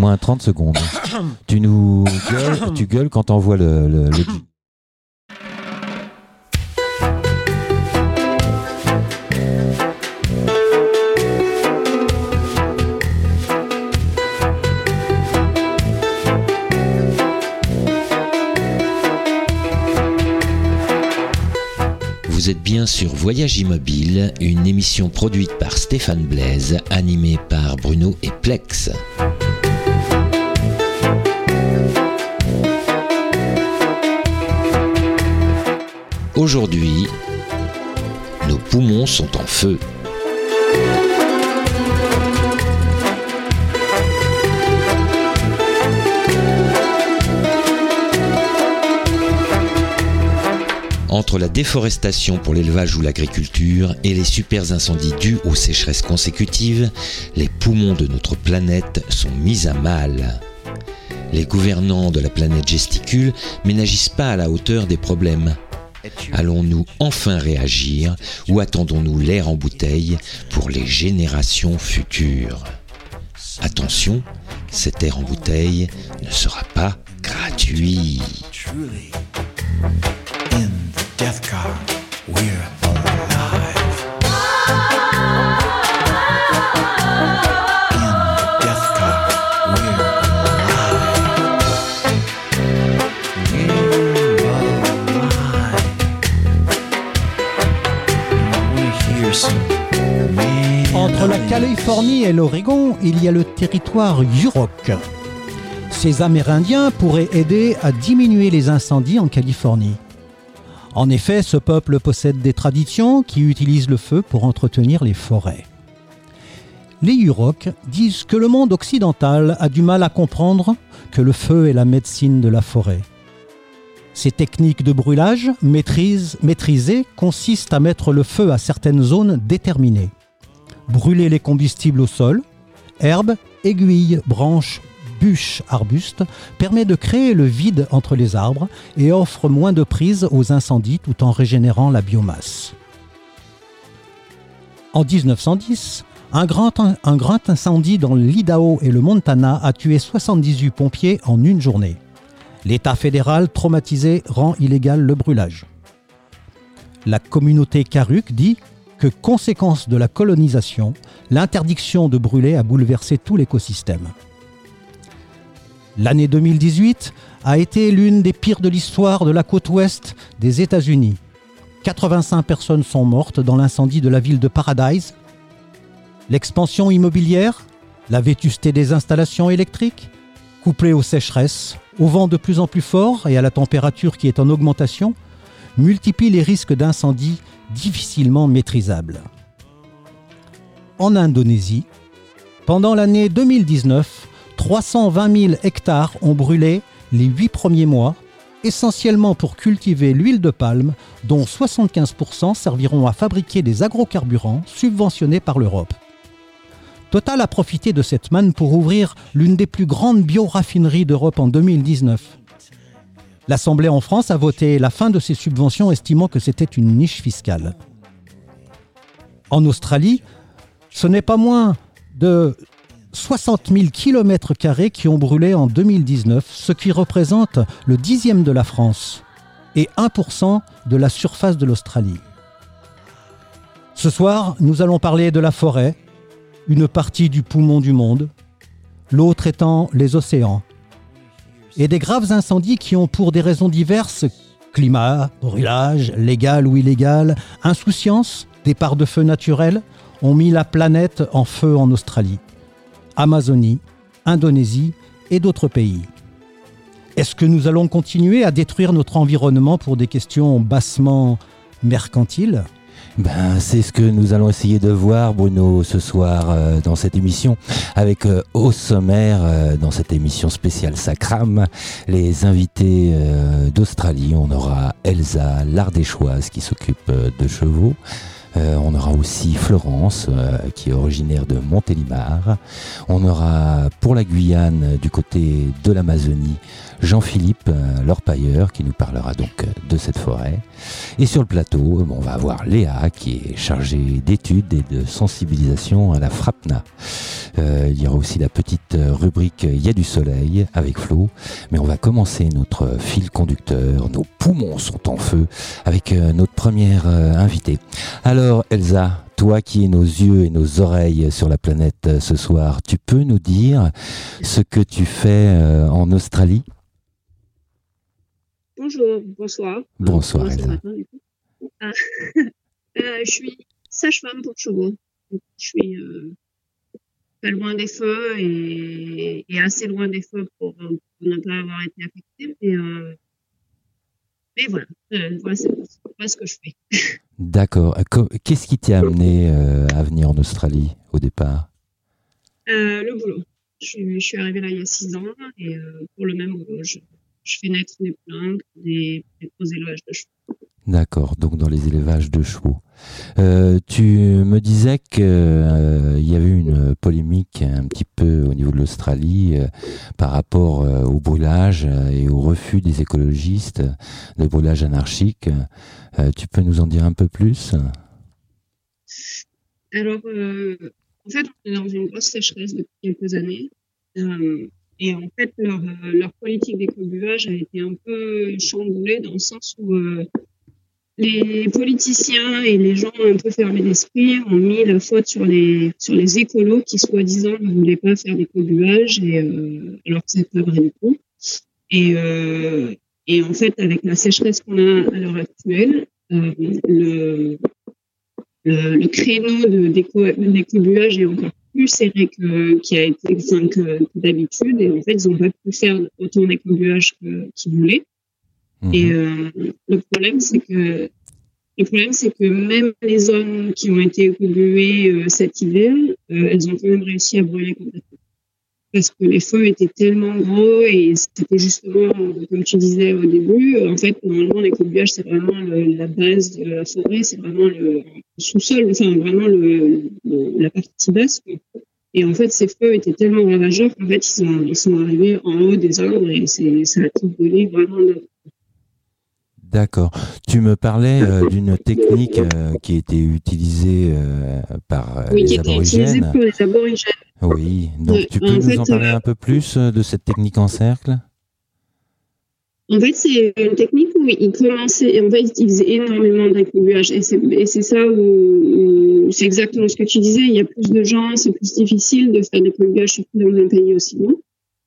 Moins 30 secondes. tu nous gueules, tu gueules quand t'envoies le, le, le... Vous êtes bien sur Voyage Immobile, une émission produite par Stéphane Blaise, animée par Bruno et Plex. Aujourd'hui, nos poumons sont en feu. Entre la déforestation pour l'élevage ou l'agriculture et les super incendies dus aux sécheresses consécutives, les poumons de notre planète sont mis à mal. Les gouvernants de la planète gesticulent mais n'agissent pas à la hauteur des problèmes. Allons-nous enfin réagir ou attendons-nous l'air en bouteille pour les générations futures? Attention, cet air en bouteille ne sera pas gratuit. Californie et l'Oregon, il y a le territoire Yurok. Ces Amérindiens pourraient aider à diminuer les incendies en Californie. En effet, ce peuple possède des traditions qui utilisent le feu pour entretenir les forêts. Les Yurok disent que le monde occidental a du mal à comprendre que le feu est la médecine de la forêt. Ces techniques de brûlage maîtrisées consistent à mettre le feu à certaines zones déterminées. Brûler les combustibles au sol, herbes, aiguilles, branches, bûche arbuste permet de créer le vide entre les arbres et offre moins de prise aux incendies tout en régénérant la biomasse. En 1910, un grand, un grand incendie dans l'Idaho et le Montana a tué 78 pompiers en une journée. L'État fédéral traumatisé rend illégal le brûlage. La communauté Karuk dit que, conséquence de la colonisation, l'interdiction de brûler a bouleversé tout l'écosystème. L'année 2018 a été l'une des pires de l'histoire de la côte ouest des États-Unis. 85 personnes sont mortes dans l'incendie de la ville de Paradise. L'expansion immobilière, la vétusté des installations électriques, couplée aux sécheresses, au vent de plus en plus fort et à la température qui est en augmentation, multiplie les risques d'incendie difficilement maîtrisables. En Indonésie, pendant l'année 2019, 320 000 hectares ont brûlé les huit premiers mois, essentiellement pour cultiver l'huile de palme, dont 75% serviront à fabriquer des agrocarburants subventionnés par l'Europe. Total a profité de cette manne pour ouvrir l'une des plus grandes bioraffineries d'Europe en 2019. L'Assemblée en France a voté la fin de ces subventions, estimant que c'était une niche fiscale. En Australie, ce n'est pas moins de 60 000 km qui ont brûlé en 2019, ce qui représente le dixième de la France et 1% de la surface de l'Australie. Ce soir, nous allons parler de la forêt, une partie du poumon du monde, l'autre étant les océans, et des graves incendies qui ont pour des raisons diverses, climat, brûlage, légal ou illégal, insouciance, départ de feu naturel, ont mis la planète en feu en Australie. Amazonie, Indonésie et d'autres pays. Est-ce que nous allons continuer à détruire notre environnement pour des questions bassement mercantiles? Ben, c'est ce que nous allons essayer de voir, Bruno, ce soir euh, dans cette émission, avec euh, au sommaire, euh, dans cette émission spéciale Sacram, les invités d'Australie. On aura Elsa l'Ardéchoise qui s'occupe de chevaux. On aura aussi Florence, qui est originaire de Montélimar. On aura pour la Guyane, du côté de l'Amazonie, Jean-Philippe euh, Lorpailleur, qui nous parlera donc de cette forêt. Et sur le plateau, on va avoir Léa, qui est chargée d'études et de sensibilisation à la FRAPNA. il y aura aussi la petite rubrique Il y a du soleil avec Flo. Mais on va commencer notre fil conducteur. Nos poumons sont en feu avec notre première invitée. Alors Elsa, toi qui es nos yeux et nos oreilles sur la planète euh, ce soir, tu peux nous dire ce que tu fais euh, en Australie? Bonjour, bonsoir. Bonsoir. Ah, euh, je suis sage-femme pour chevaux. Je suis pas loin des feux et, assez loin des feux pour, ne pas avoir été affectée. Mais, mais voilà, voilà ce que je fais. D'accord. Qu'est-ce qui t'a amené euh, à venir en Australie au départ? Euh, Le boulot. Je, suis arrivée là il y a six ans et euh, pour le même boulot, je, fais naître des plantes, des, des élevages de chevaux. D'accord, donc dans les élevages de chevaux. tu me disais qu'il y avait une polémique un petit peu au niveau de l'Australie par rapport au brûlage et au refus des écologistes de brûlage anarchique. Euh, tu peux nous en dire un peu plus? Alors, euh, en fait, on est dans une grosse sécheresse depuis quelques années. Euh, et en fait, leur, leur politique d'écobuage a été un peu chamboulée dans le sens où les politiciens et les gens un peu fermés d'esprit ont mis la faute sur les sur les écolos qui soi-disant ne voulaient pas faire d'écobuage et alors que c'est pas vrai du tout. Et, et en fait, avec la sécheresse qu'on a à l'heure actuelle, euh, le, le, créneau d'écobuage est encore plus serré que, qui a été, enfin, que, d'habitude. Et en fait, ils n'ont pas pu faire autant d'écobuage qu'ils voulaient. Mhm. Et euh, le problème, c'est que le problème, c'est que même les zones qui ont été écobuées euh, cet hiver, elles ont quand même réussi à brûler complètement parce que les feux étaient tellement gros et c'était justement, comme tu disais au début, en fait, normalement, l'écobuage, c'est vraiment la base de la forêt, c'est vraiment le sous-sol, enfin, vraiment le, la partie basse. Et en fait, ces feux étaient tellement ravageurs qu'en fait, ils sont, ils sont arrivés en haut des arbres et ça a tout brûlé vraiment. D'accord. Tu me parlais euh, d'une technique euh, qui était utilisée euh, par oui, les qui aborigènes. Utilisée pour les aborigènes. Oui, donc tu peux nous en parler un peu plus de cette technique en cercle? En fait, c'est une technique où ils commençaient, en fait, ils faisaient énormément d'incubuage. Et c'est ça où, c'est exactement ce que tu disais. Il y a plus de gens, c'est plus difficile de faire des incubage, surtout dans un pays aussi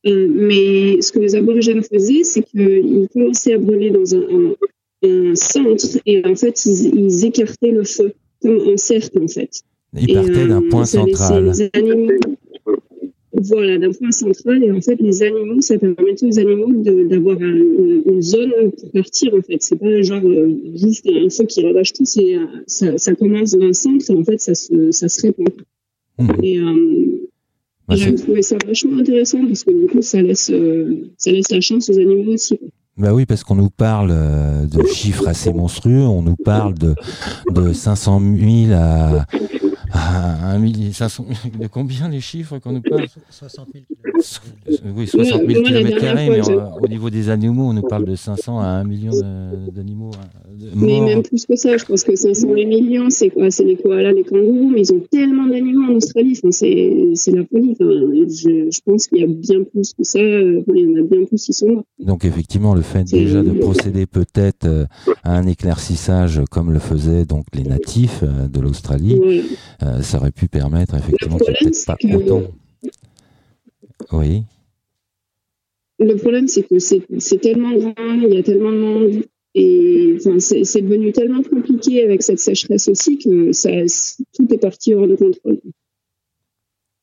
grand. mais ce que les aborigènes faisaient, c'est qu'ils commençaient à brûler dans un, un centre et en fait, ils, écartaient le feu, comme en cercle en fait. Ils partaient d'un euh, point central. voilà, d'un point central. Et en fait, les animaux, ça permettait aux animaux d'avoir une zone pour partir, en fait. C'est pas genre euh, juste un feu qui ravage tout, euh, ça, ça, commence dans le centre et en fait, ça se, ça se répand. Mmh. Et, j'ai trouvé ça vachement intéressant parce que du coup, ça laisse, ça laisse la chance aux animaux aussi. Bah oui, parce qu'on nous parle euh, de chiffres assez monstrueux. On nous parle de, de 500 000 à, à 1 500 De combien les chiffres qu'on nous parle 60 000 Oui, 60 000 km, mais au niveau des animaux, on nous parle de 500 à 1 million d'animaux. Hein, mais même plus que ça, je pense que 500 millions, c'est quoi? C'est les koalas, les kangourous, mais ils ont tellement d'animaux en Australie. Enfin, c'est la folie. je, je, pense qu'il y a bien plus que ça. il y en a bien plus qui sont là. Donc, effectivement, le fait déjà de procéder peut-être euh, à un éclaircissage comme le faisaient donc les natifs euh, de l'Australie, euh, ça aurait pu permettre effectivement qu'il n'y ait pas autant. Oui. Le problème, c'est que c'est tellement grand, il y a tellement de monde, et enfin, c'est devenu tellement compliqué avec cette sécheresse aussi que ça, tout est parti hors de contrôle.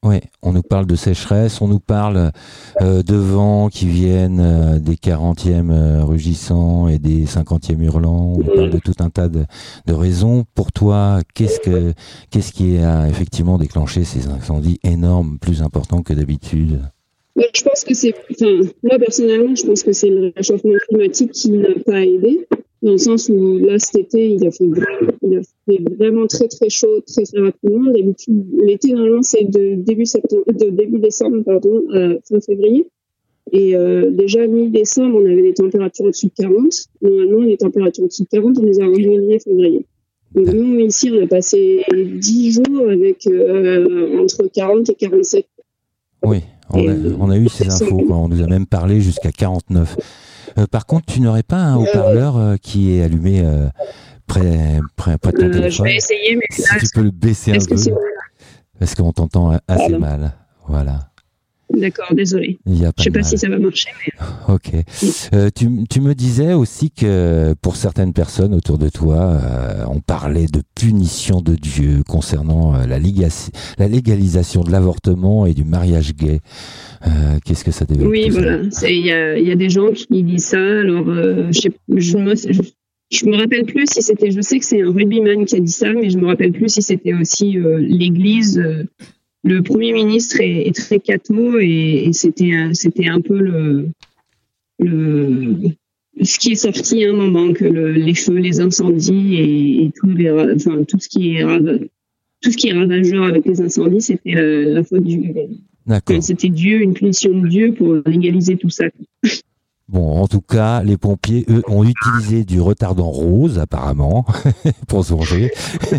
Oui, on nous parle de sécheresse, on nous parle euh, de vents qui viennent euh, des 40e euh, rugissants et des 50e hurlants. On parle de tout un tas de, raisons. Pour toi, qu'est-ce que qu'est-ce qui a effectivement déclenché ces incendies énormes, plus importants que d'habitude? Je pense que c'est, moi personnellement, je pense que c'est le réchauffement climatique qui n'a pas aidé dans le sens où là cet été il a fait il a fait vraiment très très chaud très très rapidement. D'habitude, l'été normalement c'est de début septembre, de début décembre pardon, euh, fin février. Et euh, déjà mi-décembre, on avait des températures au-dessus de 40. Normalement, les températures au-dessus de 40, on les a en janvier, février. Donc nous ici, on a passé 10 jours avec euh, entre 40 et 47. Oui, on a, on a eu ces infos. Quoi. On nous a même parlé jusqu'à 49. Euh, par contre, tu n'aurais pas un haut-parleur euh, qui est allumé près, près, près, de ton téléphone Je vais essayer, mais Si tu peux le baisser un peu, parce qu'on t'entend assez Pardon? mal. Voilà. D'accord, désolé. Il y a Je pas sais pas mal. si ça va marcher, mais Ok. Euh, tu, tu me disais aussi que pour certaines personnes autour de toi, euh, on parlait de punition de Dieu concernant euh, la, légalisation de l'avortement et du mariage gay. Euh, Qu'est-ce que ça développe oui, voilà. Il y a, il y a des gens qui disent ça. Alors, euh, je, sais- je, je me rappelle plus si c'était. Je sais que c'est un rugbyman qui a dit ça, mais je me rappelle plus si c'était aussi euh, l'Église. euh, le Premier ministre est, est très catho et, et c'était un- c'était un peu le, le ce qui est sorti à un moment que le- les feux, les incendies et, et tout, les, ra- enfin, tout ce qui est tout ce qui est ravageur avec les incendies, c'était la, la faute du c'était Dieu, une punition de Dieu pour légaliser tout ça. Bon, en tout cas, les pompiers, eux, ont utilisé du retardant rose, apparemment, pour se venger.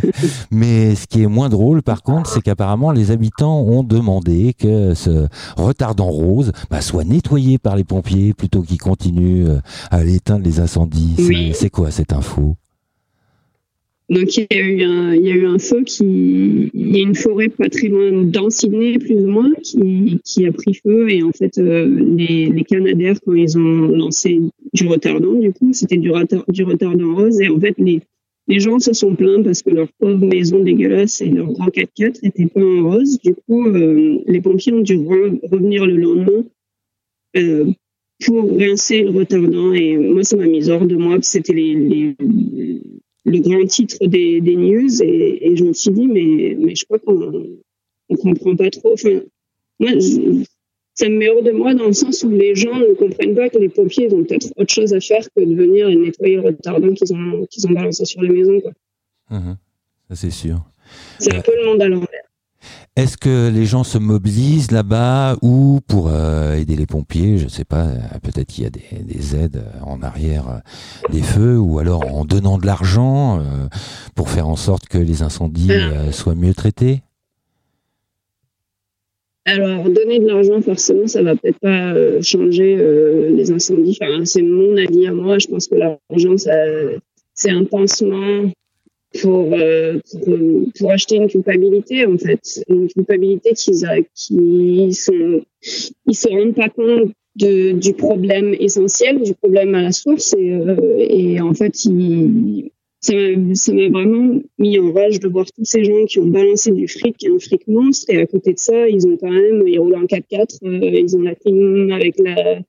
Mais ce qui est moins drôle, par contre, c'est qu'apparemment, les habitants ont demandé que ce retardant rose bah, soit nettoyé par les pompiers plutôt qu'ils continuent euh, à éteindre les incendies. C'est quoi cette info? Donc il y a eu un, feu qui, il y a une forêt pas très loin dans Sydney plus ou moins qui, a pris feu et en fait euh, les, les Canadaires quand ils ont lancé du retardant du coup c'était du, retard- du retardant rose et en fait les les gens se sont plaints parce que leur pauvre maison dégueulasse et leur grand 4x4 étaient pas en rose. Du coup, euh, les pompiers ont dû re- revenir le lendemain euh, pour rincer le retardant. Et moi, ça m'a mis hors de moi. C'était les, le grand titre des, des news. Et, et je me suis dit, mais, mais je crois qu'on on comprend pas trop. Enfin, moi, je- ça me met hors de moi dans le sens où les gens ne comprennent pas que les pompiers ils ont peut-être autre chose à faire que de venir et nettoyer le retardant qu'ils ont, qu'ils ont balancé sur les maisons. quoi. Mhm. Ça, c'est sûr. C'est un peu le monde à l'envers. Est-ce que les gens se mobilisent là-bas ou pour euh, aider les pompiers? Je sais pas, euh, peut-être qu'il y a des, des aides euh, en arrière des feux ou alors en donnant de l'argent euh, pour faire en sorte que les incendies euh, soient mieux traités? Alors, donner de l'argent, forcément, ça va peut-être pas changer les incendies. Enfin, c'est mon avis à moi. Je pense que l'argent, c'est un pansement pour, euh, pour, pour acheter une culpabilité, en fait. Une culpabilité qu'ils a, qui sont, ils se rendent pas compte de, du problème essentiel, du problème à la source. Et, euh, et en fait, ils, ça m'a vraiment mis en rage de voir tous ces gens qui ont balancé du fric, un fric monstre, et à côté de ça, ils ont quand même, ils roulent en 4x4, euh, ils ont la clim avec la,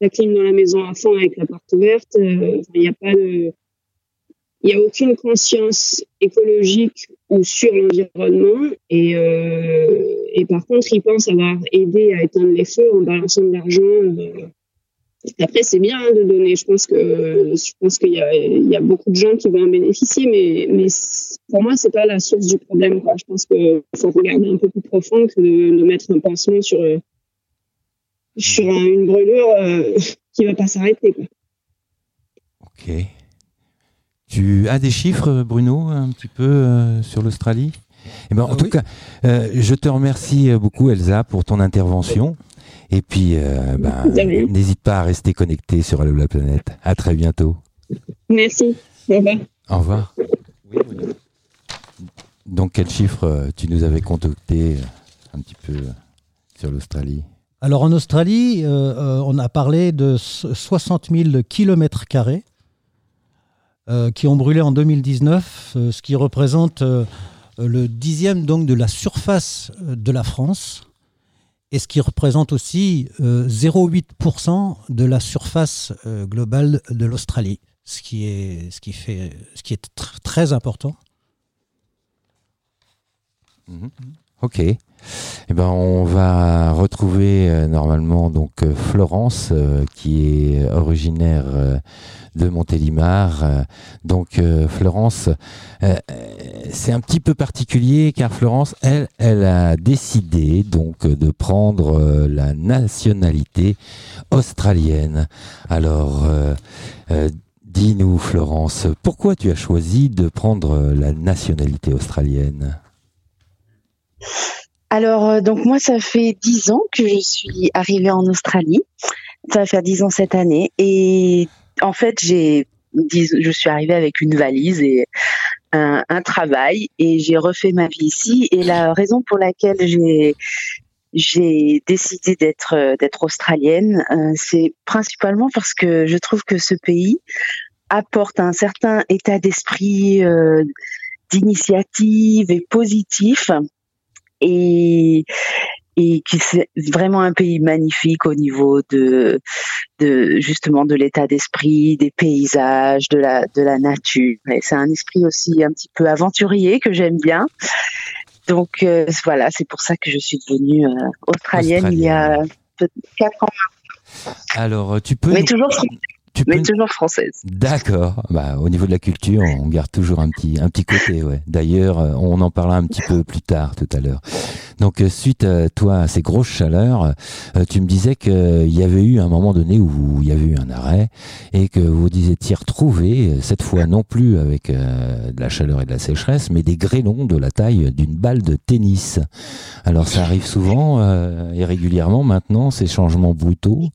la clim dans la maison à fond avec la porte ouverte. euh, Il n'y a pas de, il y a aucune conscience écologique ou sur l'environnement, et, euh, par contre, ils pensent avoir aidé à éteindre les feux en balançant de l'argent. euh, après, c'est bien hein, de donner. Je pense que je qu'il y a, beaucoup de gens qui vont en bénéficier, mais, pour moi, c'est pas la source du problème. Je pense qu'il faut regarder un peu plus profond que de, mettre un pansement sur euh, sur un- une brûlure euh, qui va pas s'arrêter. Ok. Tu as des chiffres, Bruno, un petit peu euh, sur l'Australie? Eh ben, En Ah tout oui. cas, euh, je te remercie beaucoup, Elsa, pour ton intervention. Et puis, euh, ben, n'hésite pas à rester connecté sur Allo la planète. À très bientôt. Merci. Au revoir. Au revoir. Donc, quel chiffre euh, tu nous avais concocté euh, un petit peu euh, sur l'Australie? Alors en Australie, euh, euh, on a parlé de so- 60 000 kilomètres carrés euh, qui ont brûlé en 2019, euh, ce qui représente euh, le dixième donc de la surface de la France et ce qui représente aussi euh, 0,8% de la surface globale de l'Australie, ce qui est ce qui fait ce qui est tr- très important. Mhm. Ok. Eh ben, on va retrouver euh, normalement donc euh, Florence, euh, qui est originaire de Montélimar. donc Florence, c'est un petit peu particulier car Florence, elle, elle a décidé donc de prendre la nationalité australienne. Alors, dis-nous Florence, pourquoi tu as choisi de prendre la nationalité australienne? Alors, euh, donc moi, ça fait dix ans que je suis arrivée en Australie. Ça va faire dix ans cette année. Et en fait, j'ai, je suis arrivée avec une valise et un, travail et j'ai refait ma vie ici. Et la raison pour laquelle j'ai j'ai décidé d'être d'être australienne, euh, c'est principalement parce que je trouve que ce pays apporte un certain état d'esprit euh, d'initiative et positif et et qui c'est vraiment un pays magnifique au niveau de, de justement de l'état d'esprit, des paysages, de la de la nature. c'est un esprit aussi un petit peu aventurier que j'aime bien. Donc euh, voilà, c'est pour ça que je suis devenue euh, australienne, il y a quatre ans. Alors tu peux. Mais toujours mais toujours française. D'accord. Bah, au niveau de la culture, on garde toujours un petit, un petit côté. Ouais. D'ailleurs, euh, on en parlera un petit peu plus tard tout à l'heure. Donc, euh, suite à toi, à ces grosses chaleurs, euh, tu me disais qu'il y avait eu un moment donné où il y avait eu un arrêt et que vous étiez retrouvé cette fois non plus avec de la chaleur et de la sécheresse, mais des grêlons de la taille d'une balle de tennis. Alors, ça arrive souvent et régulièrement maintenant, ces changements brutaux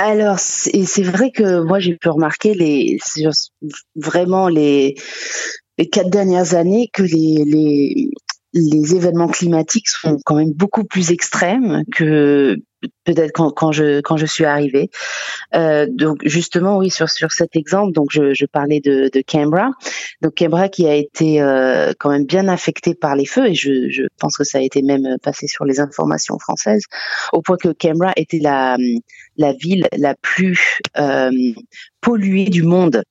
alors, c'est vrai que moi, j'ai pu remarquer les, vraiment les, les quatre dernières années que les, les, les événements climatiques sont quand même beaucoup plus extrêmes que peut-être quand, quand, je quand je suis arrivée. Euh, donc justement oui sur sur cet exemple donc je, je parlais de, de Canberra donc Canberra qui a été euh, quand même bien affecté par les feux et je, je pense que ça a été même passé sur les informations françaises au point que Canberra était la la ville la plus euh, polluée du monde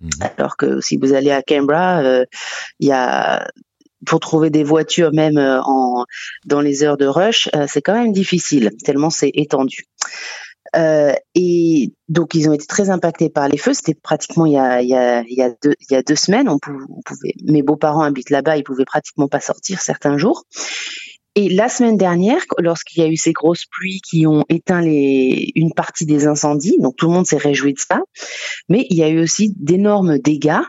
mmh. alors que si vous allez à Canberra, euh, il y a pour trouver des voitures même euh, en dans les heures de rush, euh, c'est quand même difficile tellement c'est étendu. Euh, et donc ils ont été très impactés par les feux. C'était pratiquement il y a il y a deux il y a deux semaines. On pouvait, mes beaux-parents habitent là-bas, ils pouvaient pratiquement pas sortir certains jours. Et la semaine dernière, lorsqu'il y a eu ces grosses pluies qui ont éteint les, une partie des incendies, donc tout le monde s'est réjoui de ça, mais il y a eu aussi d'énormes dégâts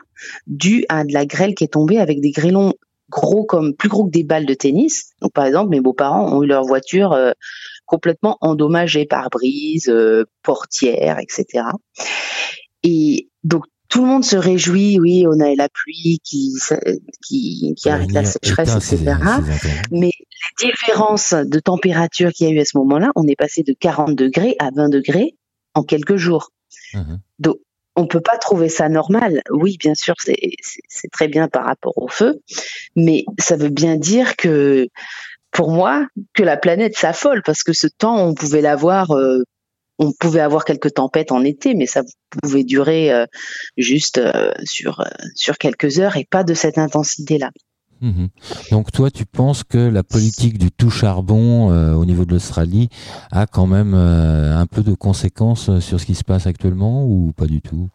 dus à de la grêle qui est tombée avec des grêlons gros comme plus gros que des balles de tennis. Donc par exemple, mes beaux-parents ont eu leur voiture euh, complètement endommagée par brise, euh, portière, etc. Et donc tout le monde se réjouit, oui, on a la pluie qui qui, qui arrête la sécheresse, etc. Mais les différences de température qu'il y a eu à ce moment-là, on est passé de 40 degrés à 20 degrés en quelques jours. Mmh donc on peut pas trouver ça normal. Oui, bien sûr, c'est très bien par rapport au feu, mais ça veut bien dire que, pour moi, que la planète s'affole parce que ce temps, on pouvait l'avoir, euh, on pouvait avoir quelques tempêtes en été, mais ça pouvait durer euh, juste euh, sur sur quelques heures et pas de cette intensité-là. Mhm. Donc toi, tu penses que la politique du tout charbon euh, au niveau de l'Australie a quand même euh, un peu de conséquences sur ce qui se passe actuellement ou pas du tout?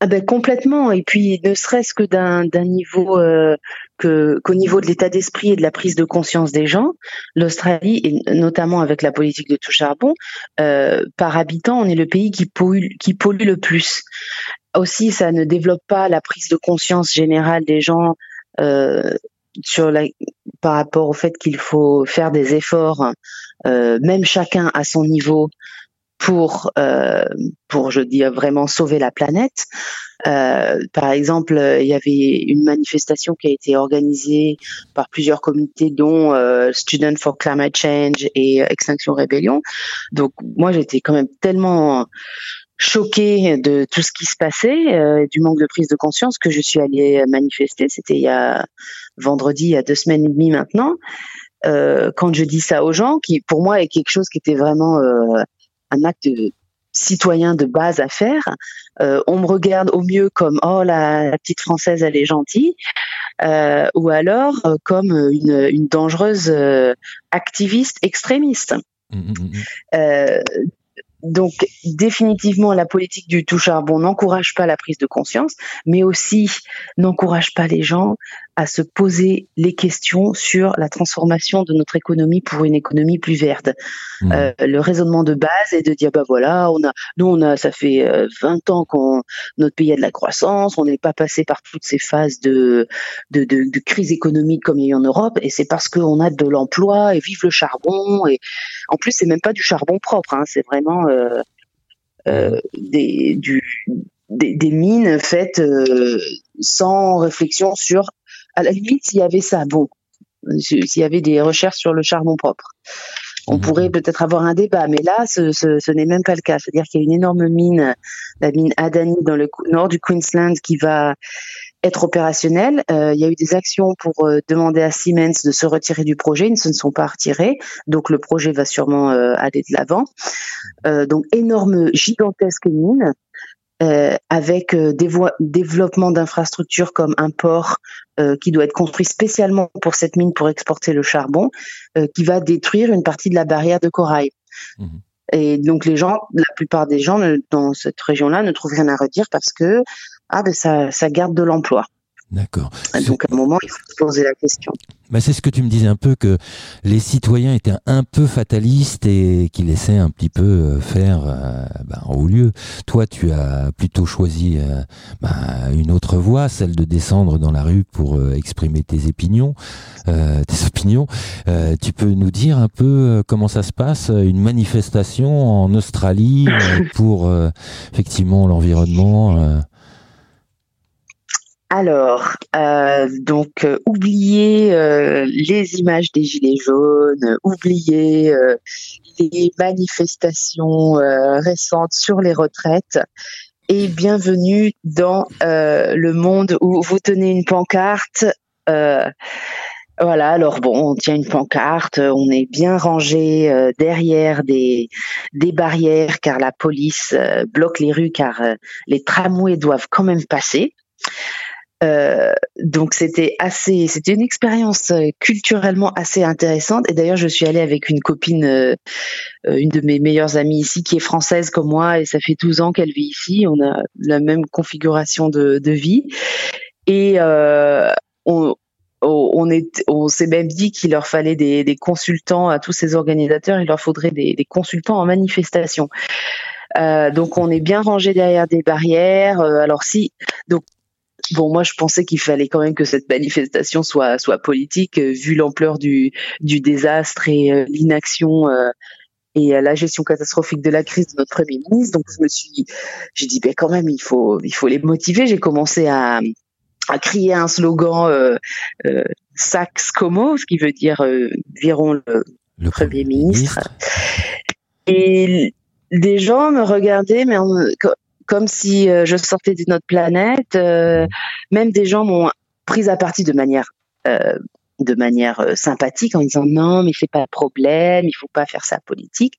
Ah ben complètement et puis ne serait-ce que d'un niveau euh, qu'au niveau de l'état d'esprit et de la prise de conscience des gens, l'Australie et notamment avec la politique de tout charbon, par habitant, on est le pays qui pollue qui pollue le plus. Aussi, ça ne développe pas la prise de conscience générale des gens euh, sur la, par rapport au fait qu'il faut faire des efforts, euh, même chacun à son niveau, pour euh, pour je dis vraiment sauver la planète. Euh, par exemple, il y avait une manifestation qui a été organisée par plusieurs comités, dont euh, Students for Climate Change et Extinction Rebellion. Donc moi, j'étais quand même tellement choquée de tout ce qui se passait, euh, du manque de prise de conscience que je suis allée manifester. C'était il y a vendredi, il y a deux semaines et demie maintenant. Euh, quand je dis ça aux gens, qui pour moi est quelque chose qui était vraiment euh, un acte citoyen de base à faire. on me regarde au mieux comme oh la, petite française elle est gentille, ou alors comme une, une dangereuse activiste extrémiste. Mmh, mmh, mmh, donc définitivement, la politique du tout charbon n'encourage pas la prise de conscience, mais aussi n'encourage pas les gens à se poser les questions sur la transformation de notre économie pour une économie plus verte. Mmh. Euh, le raisonnement de base est de dire bah voilà, on a, nous on a, ça fait 20 euh, ans qu'on notre pays a de la croissance, on n'est pas passé par toutes ces phases de de, de, crise économique comme il y a en Europe, et c'est parce qu'on a de l'emploi et vive le charbon. Et en plus c'est même pas du charbon propre, hein, c'est vraiment euh, euh, des, du, des, des, mines faites euh, sans réflexion sur à la limite, s'il y avait ça, bon, s'il y avait des recherches sur le charbon propre, on mhm. pourrait peut-être avoir un débat, mais là, ce, n'est même pas le cas. C'est-à-dire qu'il y a une énorme mine, la mine Adani dans le nord du Queensland, qui va être opérationnelle. Euh, il y a eu des actions pour euh, demander à Siemens de se retirer du projet. Ils ne se sont pas retirés, donc le projet va sûrement euh, aller de l'avant. donc énorme, gigantesque mine. Euh, avec euh, développement d'infrastructures comme un port euh, qui doit être construit spécialement pour cette mine pour exporter le charbon, qui va détruire une partie de la barrière de corail. Mmh. Et donc les gens, la plupart des gens dans cette région-là ne trouvent rien à redire parce que ah ben ça, ça garde de l'emploi. D'accord. Donc à un moment, il faut se poser la question. Bah c'est ce que tu me disais un peu que les citoyens étaient un peu fatalistes et qui laissaient un petit peu euh, faire euh, bah, au lieu. Toi, tu as plutôt choisi euh, bah, une autre voie, celle de descendre dans la rue pour exprimer tes opinions. tes opinions. tu peux nous dire un peu comment ça se passe, une manifestation en Australie pour effectivement l'environnement alors, euh, donc, euh, oubliez euh, les images des Gilets jaunes, oubliez les manifestations récentes sur les retraites et bienvenue dans le monde où vous tenez une pancarte. Voilà, alors bon, on tient une pancarte, on est bien rangé derrière des, des barrières car la police bloque les rues car les tramways doivent quand même passer. Euh, donc c'était assez, c'était une expérience euh, culturellement assez intéressante. Et d'ailleurs, je suis allée avec une copine, euh, une de mes meilleures amies ici, qui est française comme moi, et ça fait 12 ans qu'elle vit ici. On a la même configuration de, vie, et on, on, est, on s'est même dit qu'il leur fallait des, consultants à tous ces organisateurs. Il leur faudrait des, consultants en manifestation. Euh, donc on est bien rangé derrière des barrières. alors si donc Bon, moi, je pensais qu'il fallait quand même que cette manifestation soit soit politique, euh, vu l'ampleur du du désastre et euh, l'inaction euh, et la gestion catastrophique de la crise de notre premier ministre. Donc, je me suis, j'ai dit, ben quand même, il faut il faut les motiver. J'ai commencé à à crier un slogan euh, Sax Como, ce qui veut dire virons le, premier ministre. Et des gens me regardaient, mais comme si euh, je sortais d'une autre planète. Euh, même des gens m'ont prise à partie de manière euh, de manière sympathique en disant non mais c'est pas de problème il faut pas faire ça politique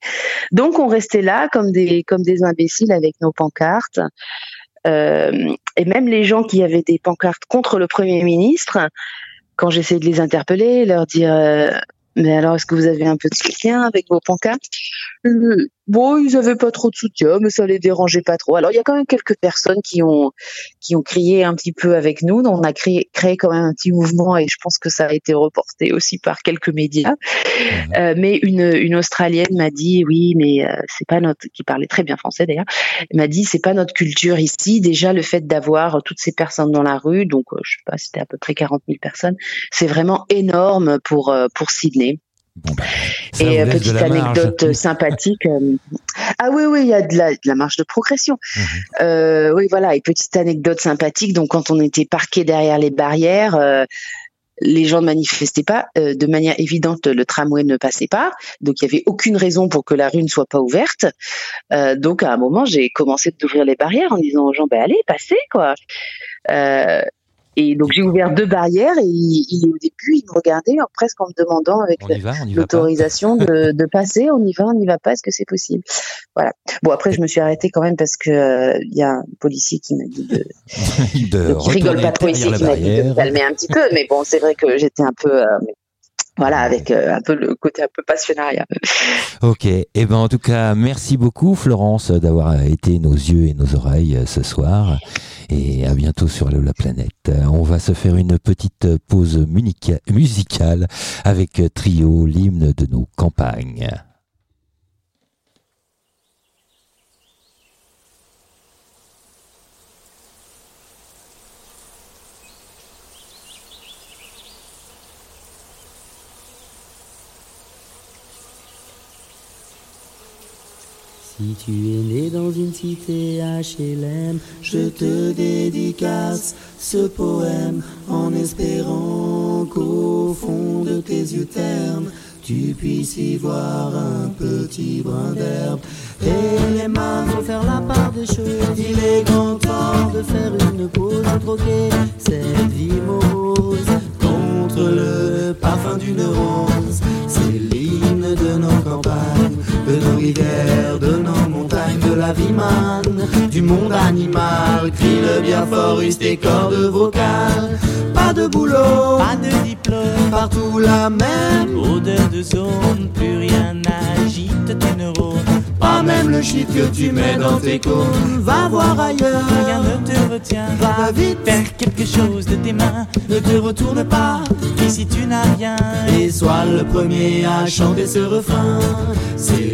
donc on restait là comme des comme des imbéciles avec nos pancartes et même les gens qui avaient des pancartes contre le premier ministre quand j'essayais de les interpeller leur dire mais alors, est-ce que vous avez un peu de soutien avec vos pancartes? Euh, Bon, ils avaient pas trop de soutien, mais ça les dérangeait pas trop. Alors, il y a quand même quelques personnes qui ont qui ont crié un petit peu avec nous. On a créé, créé quand même un petit mouvement et je pense que ça a été reporté aussi par quelques médias. Mmh. Euh, mais une, une Australienne m'a dit oui, mais euh, c'est pas notre qui parlait très bien français d'ailleurs. m'a dit c'est pas notre culture ici. Déjà le fait d'avoir toutes ces personnes dans la rue, donc je sais pas, c'était à peu près 40 000 personnes, c'est vraiment énorme pour pour Sydney. Bah, et euh, petite anecdote sympathique. Euh, ah oui, oui, il y a de la, de la marge de progression. Mhm. Euh, oui, voilà. Et petite anecdote sympathique. Donc, quand on était parqué derrière les barrières, euh, les gens ne manifestaient pas. Euh, de manière évidente, le tramway ne passait pas. Donc, il n'y avait aucune raison pour que la rue ne soit pas ouverte. donc, à un moment, j'ai commencé d'ouvrir les barrières en disant aux gens, ben allez, passez, quoi. Et donc j'ai ouvert deux barrières et il, au début il me regardait presque en me demandant avec l'autorisation de, de, passer, on y va, on n'y va pas, est-ce que c'est possible? Voilà. Bon après je me suis arrêtée quand même parce que euh, il y a un policier qui m'a dit de, de, qui rigole pas trop ici, qui m'a dit de calmer un petit peu, mais bon c'est vrai que j'étais un peu euh, voilà, avec euh, un peu le côté un peu passionnariat. Ok, et eh ben en tout cas, merci beaucoup Florence d'avoir été nos yeux et nos oreilles ce soir. Et à bientôt sur la planète. On va se faire une petite pause musicale avec Trio, l'hymne de nos campagnes. Si tu es né dans une cité HLM, je te dédicace ce poème en espérant qu'au fond de tes yeux ternes, tu puisses y voir un petit brin d'herbe. Et les mains vont faire la part des choses. Il est grand temps de faire une pause, de troquer cette vie morose contre le parfum d'une rose. C'est l'hymne de nos campagnes de nos rivières, de nos montagnes, de la vie manne, du monde animal, crie le bien fort, tes cordes vocales. Pas de boulot, pas de diplôme, partout la même odeur de zone, plus rien n'agite tes neurones. Pas même le shit que tu mets dans tes cônes. Va voir ailleurs, rien ne te retient. Va vite, faire quelque chose de tes mains. Ne te retourne pas, ici tu n'as rien. Et sois le premier à chanter ce refrain. C'est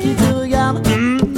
qui te regarde. Hmm,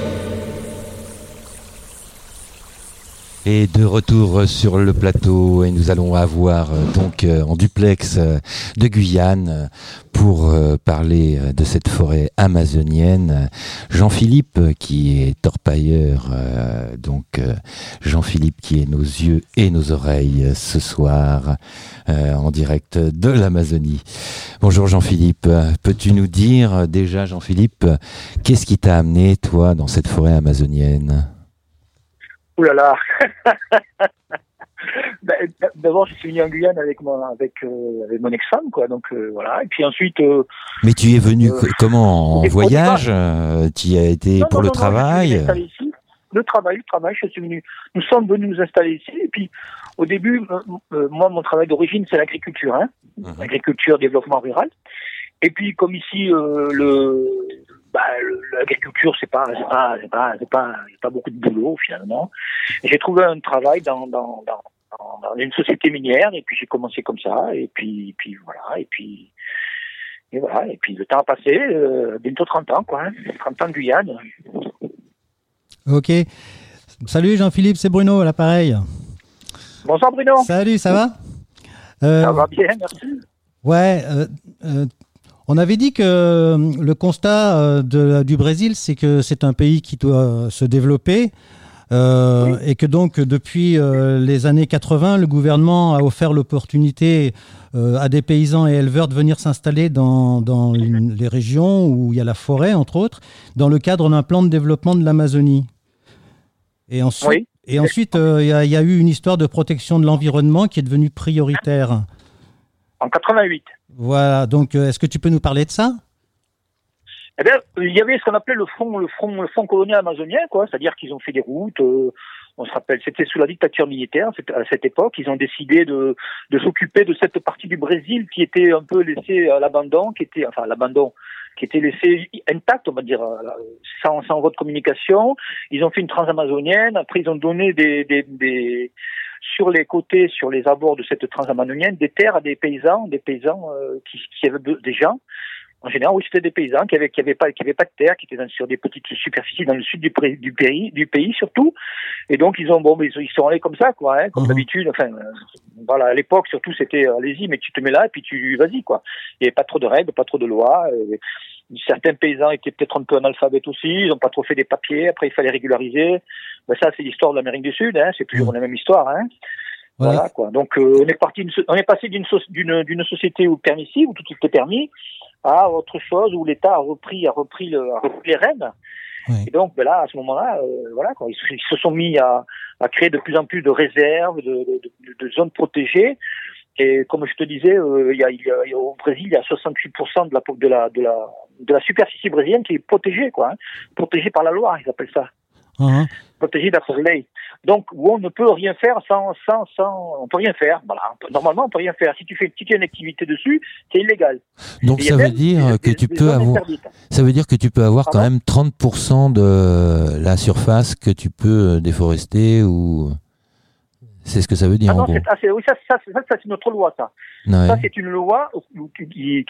Et de retour sur le plateau, et nous allons avoir euh, donc euh, en duplex euh, de Guyane pour parler de cette forêt amazonienne. Jean-Philippe qui est torpailleur, donc Jean-Philippe qui est nos yeux et nos oreilles ce soir en direct de l'Amazonie. Bonjour Jean-Philippe, peux-tu nous dire déjà Jean-Philippe, qu'est-ce qui t'a amené toi dans cette forêt amazonienne? Ouh là là D'abord, je suis venu en Guyane avec mon, avec, euh, avec mon ex-femme, quoi. Donc euh, voilà. Et puis ensuite. Euh, Mais tu es venu comment En voyage Tu y as été pour le travail Le travail, le travail. Je suis venu. Nous sommes venus nous installer ici. Et puis, au début, moi, mon travail d'origine, c'est l'agriculture, hein. Mhm. Agriculture, développement rural. Et puis, comme ici, le bah, l'agriculture, c'est pas, c'est pas, c'est pas, c'est pas, pas beaucoup de boulot finalement. J'ai trouvé un travail dans, dans, dans, une société minière et puis j'ai commencé comme ça et puis, puis voilà et puis et voilà et puis le temps a passé, euh, bientôt 30 ans quoi, hein, 30 ans de Guyane. Ok. Salut Jean-Philippe, c'est Bruno à l'appareil. Bonsoir Bruno. Salut, ça va? Euh, Ça va bien, merci. Ouais, euh, on avait dit que euh, le constat euh, de- du Brésil, c'est que c'est un pays qui doit se développer. euh, Et que donc, depuis euh, les années 80, le gouvernement a offert l'opportunité euh, à des paysans et éleveurs de venir s'installer dans, dans une- les régions où il y a la forêt, entre autres, dans le cadre d'un plan de développement de l'Amazonie. Et ensuite, Oui. et ensuite euh, il y, y a eu une histoire de protection de l'environnement qui est devenue prioritaire. En 88. Voilà, donc euh, est-ce que tu peux nous parler de ça? Eh bien, il y avait ce qu'on appelait le front, le front, le front colonial amazonien, quoi. C'est-à-dire qu'ils ont fait des routes. euh, on se rappelle, c'était sous la dictature militaire à cette époque. Ils ont décidé de, s'occuper de cette partie du Brésil qui était un peu laissée à l'abandon, qui était, enfin, l'abandon, qui était laissée intacte, on va dire, euh, sans, sans voie de communication. Ils ont fait une transamazonienne. Après, ils ont donné des sur les côtés, sur les abords de cette transamazonienne, des terres à des paysans, des paysans euh, qui, qui avaient des gens. En général, oui, c'était des paysans qui avaient, qui avaient pas, qui avaient pas de terre, qui étaient dans- sur des petites superficies dans le sud du, du pays, du pays surtout. Et donc, ils ont, bon, ils, ils sont allés comme ça, quoi, hein, comme Mhm. d'habitude. Enfin, euh, voilà, à l'époque, surtout, c'était, euh, allez-y, mais tu te mets là et puis tu, vas-y, quoi. Il n'y avait pas trop de règles, pas trop de lois. euh, certains paysans étaient peut-être un peu analphabètes aussi, ils n'ont pas trop fait des papiers. Après, il fallait régulariser. Ben, ça, c'est l'histoire de l'Amérique du Sud, hein, c'est toujours la même histoire, hein. Voilà. Voilà, quoi. Donc euh, on est parti, on est passé d'une so- d'une d'une société où permissive où tout était permis à autre chose où l'État a repris a repris, le, a repris les rênes. Et donc ben là à ce moment-là, euh, voilà, quoi, ils, se- ils se sont mis à, à créer de plus en plus de réserves, de, de, de- de zones protégées. Et comme je te disais, euh, il y a, il y au Brésil, il y a 68% de la, po- de la de la de la superficie brésilienne qui est protégée, quoi, hein. protégée par la loi, ils appellent ça Hein, protégé d'après la ley. Donc, où on ne peut rien faire sans, sans, sans, on peut rien faire. Voilà. Normalement, on peut rien faire. Si tu fais, si tu as une activité dessus, c'est illégal. Donc ça veut même dire que des- tu des peux avoir, interdites. ça veut dire que tu peux avoir quand même 30% de la surface que tu peux euh, déforester ou c'est ce que ça veut dire Ah en gros. ah, oui, ça, ça, ça, ça, c'est notre loi, ça. Ouais. Ça, c'est une loi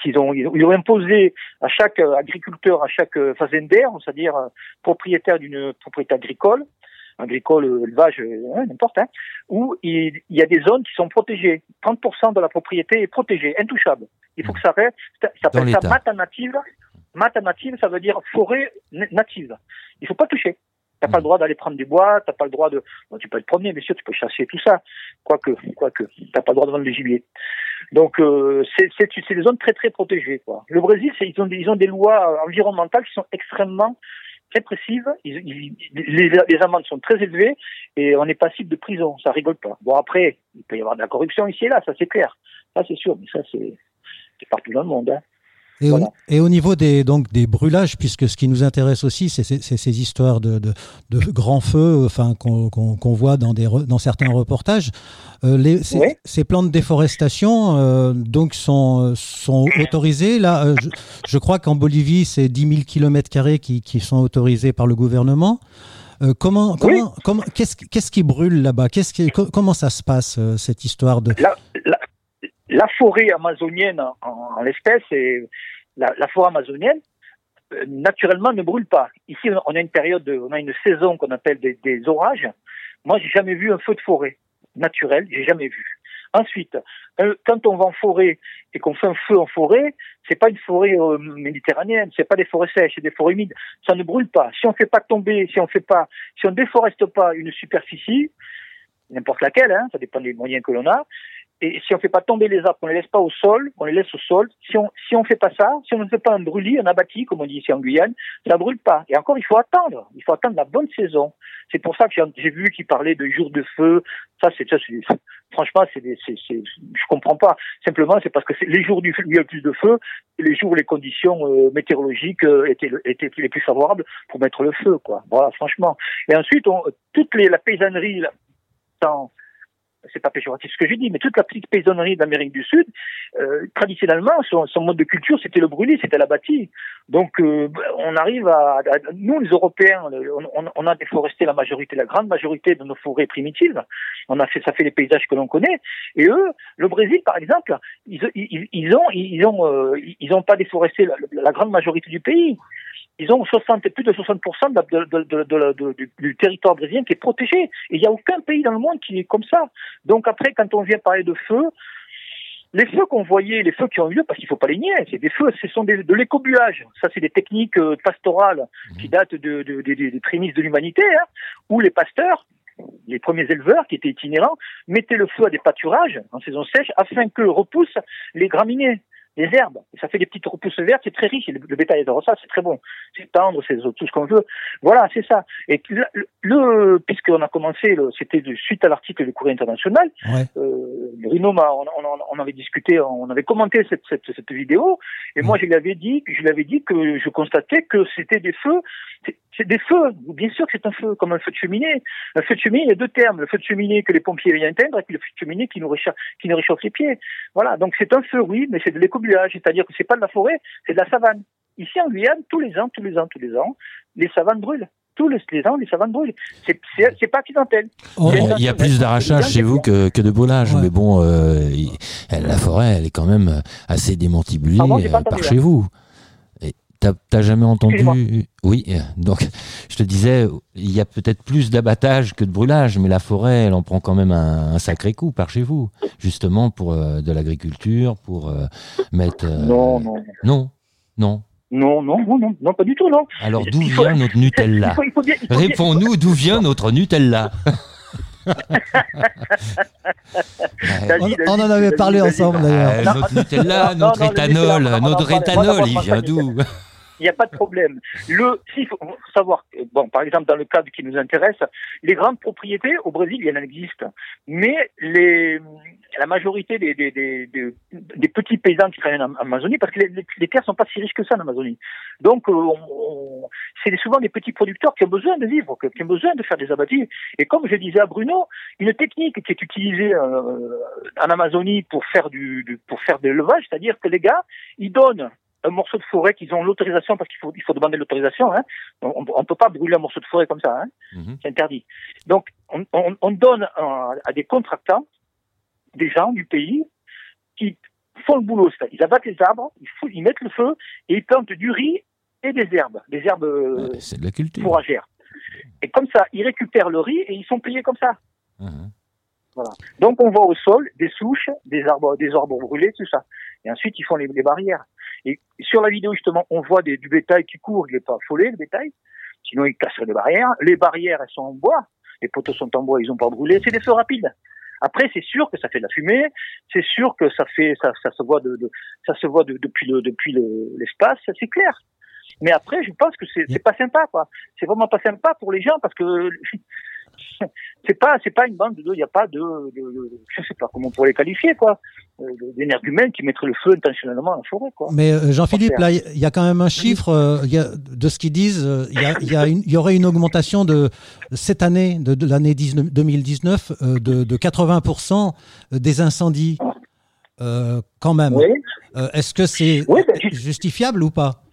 qu'ils ont, ils ont imposé à chaque euh, agriculteur, à chaque euh, fazendaire, c'est-à-dire propriétaire d'une propriété agricole, agricole, élevage, euh, n'importe, hein, où il, il y a des zones qui sont protégées. 30% de la propriété est protégée, intouchable. Il faut que ça reste, ça s'appelle ça mata native. Mata native, ça veut dire forêt na- native. Il faut pas toucher. T'as pas le droit d'aller prendre du bois, t'as pas le droit de, bon, tu peux te promener, bien sûr, tu peux chasser tout ça. Quoique, quoique, t'as pas le droit de vendre le gibier. Donc, euh, c'est, des zones très, très protégées, quoi. Le Brésil, ils ont des, ils ont des lois environnementales qui sont extrêmement répressives. Ils, les, les amendes sont très élevées et on est passible de prison. Ça rigole pas. Bon, après, il peut y avoir de la corruption ici et là, ça c'est clair. Ça c'est sûr, mais ça c'est, c'est partout dans le monde, hein. Et, Voilà. au, et au niveau des, donc, des brûlages, puisque ce qui nous intéresse aussi, c'est ces histoires de, de, de grands feux enfin, qu'on qu'on- qu'on voit dans, des, dans certains reportages. Euh, les, ces, Oui. ces plans de déforestation euh, donc sont, sont autorisés. Là, euh, je, je crois qu'en Bolivie, c'est 10 000 km qui, qui sont autorisés par le gouvernement. Euh, comment, Oui. comment, comment, qu'est-ce, qu'est-ce qui brûle là-bas? Qu'est-ce qui, Comment ça se passe, euh, cette histoire de... la forêt amazonienne en, en l'espèce, et la, forêt amazonienne, euh, naturellement ne brûle pas. Ici, on a une période, de, on a une saison qu'on appelle des, des orages. Moi, j'ai jamais vu un feu de forêt naturel, j'ai jamais vu. Ensuite, euh, quand on va en forêt et qu'on fait un feu en forêt, c'est pas une forêt euh, méditerranéenne, c'est pas des forêts sèches, c'est des forêts humides. Ça ne brûle pas. Si on fait pas tomber, si on fait pas, si on déforeste pas une superficie, n'importe laquelle, hein, ça dépend des moyens que l'on a, et si on fait pas tomber les arbres, on les laisse pas au sol, on les laisse au sol. Si on si on fait pas ça, si on ne fait pas un brûlis, un abattis, comme on dit ici en Guyane, ça brûle pas. Et encore, il faut attendre. Il faut attendre la bonne saison. C'est pour ça que j'ai- vu qu'il parlait de jours de feu. Ça, c'est ça, c'est franchement, c'est je comprends pas. Simplement, c'est parce que les jours du il y a plus de feu, les jours où les conditions euh, météorologiques euh, étaient étaient les plus favorables pour mettre le feu, quoi. Voilà, franchement. Et ensuite, on, toute les, la paysannerie, là, sans, c'est pas péjoratif ce que j'ai dit, mais toute la petite paysannerie d'Amérique du Sud, euh, traditionnellement, son, son, mode de culture, c'était le brûler, c'était la bâtie. Donc, euh, on arrive à, à, nous, les Européens, on, on, a déforesté la majorité, la grande majorité de nos forêts primitives. On a fait, ça fait les paysages que l'on connaît. Et eux, le Brésil, par exemple, ils, ils, ils ont, ils ont, euh, ils ont pas déforesté la, la grande majorité du pays ils ont 60, plus de 60% de, de, de, du, du, territoire brésilien qui est protégé. Et il n'y a aucun pays dans le monde qui est comme ça. Donc après, quand on vient parler de feu, les feux qu'on voyait, les feux qui ont eu lieu, parce qu'il faut pas les nier, c'est des feux, ce sont des, de l'écobuage. Ça, c'est des techniques euh, pastorales qui datent de, de, des prémices de l'humanité, hein, où les pasteurs, les premiers éleveurs qui étaient itinérants, mettaient le feu à des pâturages en saison sèche afin que repoussent les graminées les herbes. ça fait des petites repousses vertes, c'est très riche. Le, le bétail adore ça, c'est très bon. C'est tendre, c'est tout ce qu'on veut. Voilà, c'est ça. Et le, le puisqu'on a commencé, c'était suite à l'article du Courrier international, ouais. euh, Bruno, on, on, on, avait discuté, on avait commenté cette, cette, cette vidéo, et moi je lui avais dit, je lui avais dit que je constatais que c'était des feux, c'est des feux. Bien sûr que c'est un feu, comme un feu de cheminée. Un feu de cheminée, il y a deux termes. Le feu de cheminée que les pompiers viennent éteindre, et puis le feu de cheminée qui nous réchauffe, qui nous réchauffe les pieds. Voilà. Donc c'est un feu, oui, mais c'est de c'est-à-dire que c'est pas de la forêt, c'est de la savane. Ici en Guyane, tous les ans, tous les ans, tous les ans, les savanes brûlent. Tous les, ans, les savanes brûlent. C'est pas accidentel. Oh, il y a plus d'arrachage chez vous que, que de brûlage, ouais. mais bon, euh, la forêt, elle est quand même assez démantibulée euh, par chez vous. T'as jamais entendu Oui, donc je te disais, il y a peut-être plus d'abattage que de brûlage, mais la forêt, elle en prend quand même un, un sacré coup par chez vous, justement pour euh, de l'agriculture, pour euh, mettre. Euh, non, non, non, non? Non, non, non, non, non, pas du tout, non. Alors d'où vient notre Nutella? Réponds-nous d'où vient notre Nutella. On, on, en avait parlé ensemble d'ailleurs. notre Nutella, notre éthanol, notre éthanol, il vient d'où? Il n'y a pas de problème. Le, s'il faut, savoir, bon, par exemple, dans le cadre qui nous intéresse, les grandes propriétés, au Brésil, il y en existe. Mais les, la majorité des, des, des, des, petits paysans qui travaillent en Amazonie, parce que les, les, terres sont pas si riches que ça en Amazonie. Donc, euh, c'est souvent des petits producteurs qui ont besoin de vivre, qui ont besoin de faire des abattis. Et comme je disais à Bruno, une technique qui est utilisée euh, en Amazonie pour faire du, du pour faire de l'élevage, c'est-à-dire que les gars, ils donnent un morceau de forêt qu'ils ont l'autorisation parce qu'il faut il faut demander l'autorisation. Hein. On, on peut pas brûler un morceau de forêt comme ça. Hein. Mm-hmm. C'est interdit. Donc on, on, on donne à, à des contractants des gens du pays qui font le boulot. Ils abattent les arbres, ils, foutent, ils mettent le feu et ils plantent du riz et des herbes, des herbes ouais, de la culture. fourragères. Et comme ça, ils récupèrent le riz et ils sont payés comme ça. Mm-hmm. Voilà. Donc on voit au sol des souches, des arbres, des arbres brûlés, tout ça. Et ensuite ils font les, les barrières. Et sur la vidéo justement, on voit des, du bétail qui court, il n'est pas affolé le bétail, sinon il casse les barrières. Les barrières elles sont en bois, les poteaux sont en bois, ils n'ont pas brûlé. C'est des feux rapides. Après, c'est sûr que ça fait de la fumée, c'est sûr que ça fait, ça, ça se voit de, de ça se voit de, depuis le, depuis l'espace, le, c'est clair. Mais après, je pense que c'est, c'est pas sympa, quoi. C'est vraiment pas sympa pour les gens parce que c'est pas c'est pas une bande de il n'y a pas de, de, de, je sais pas comment on pourrait les qualifier quoi d'énergumènes qui mettraient le feu intentionnellement en forêt quoi. Mais euh, Jean-Philippe là il y a quand même un chiffre euh, y a, de ce qu'ils disent il y, a, y, a une, y aurait une augmentation de cette année de, de l'année 2019 euh, de, de 80% des incendies euh, quand même. Oui. Est-ce que c'est oui, ben, justifiable ou pas?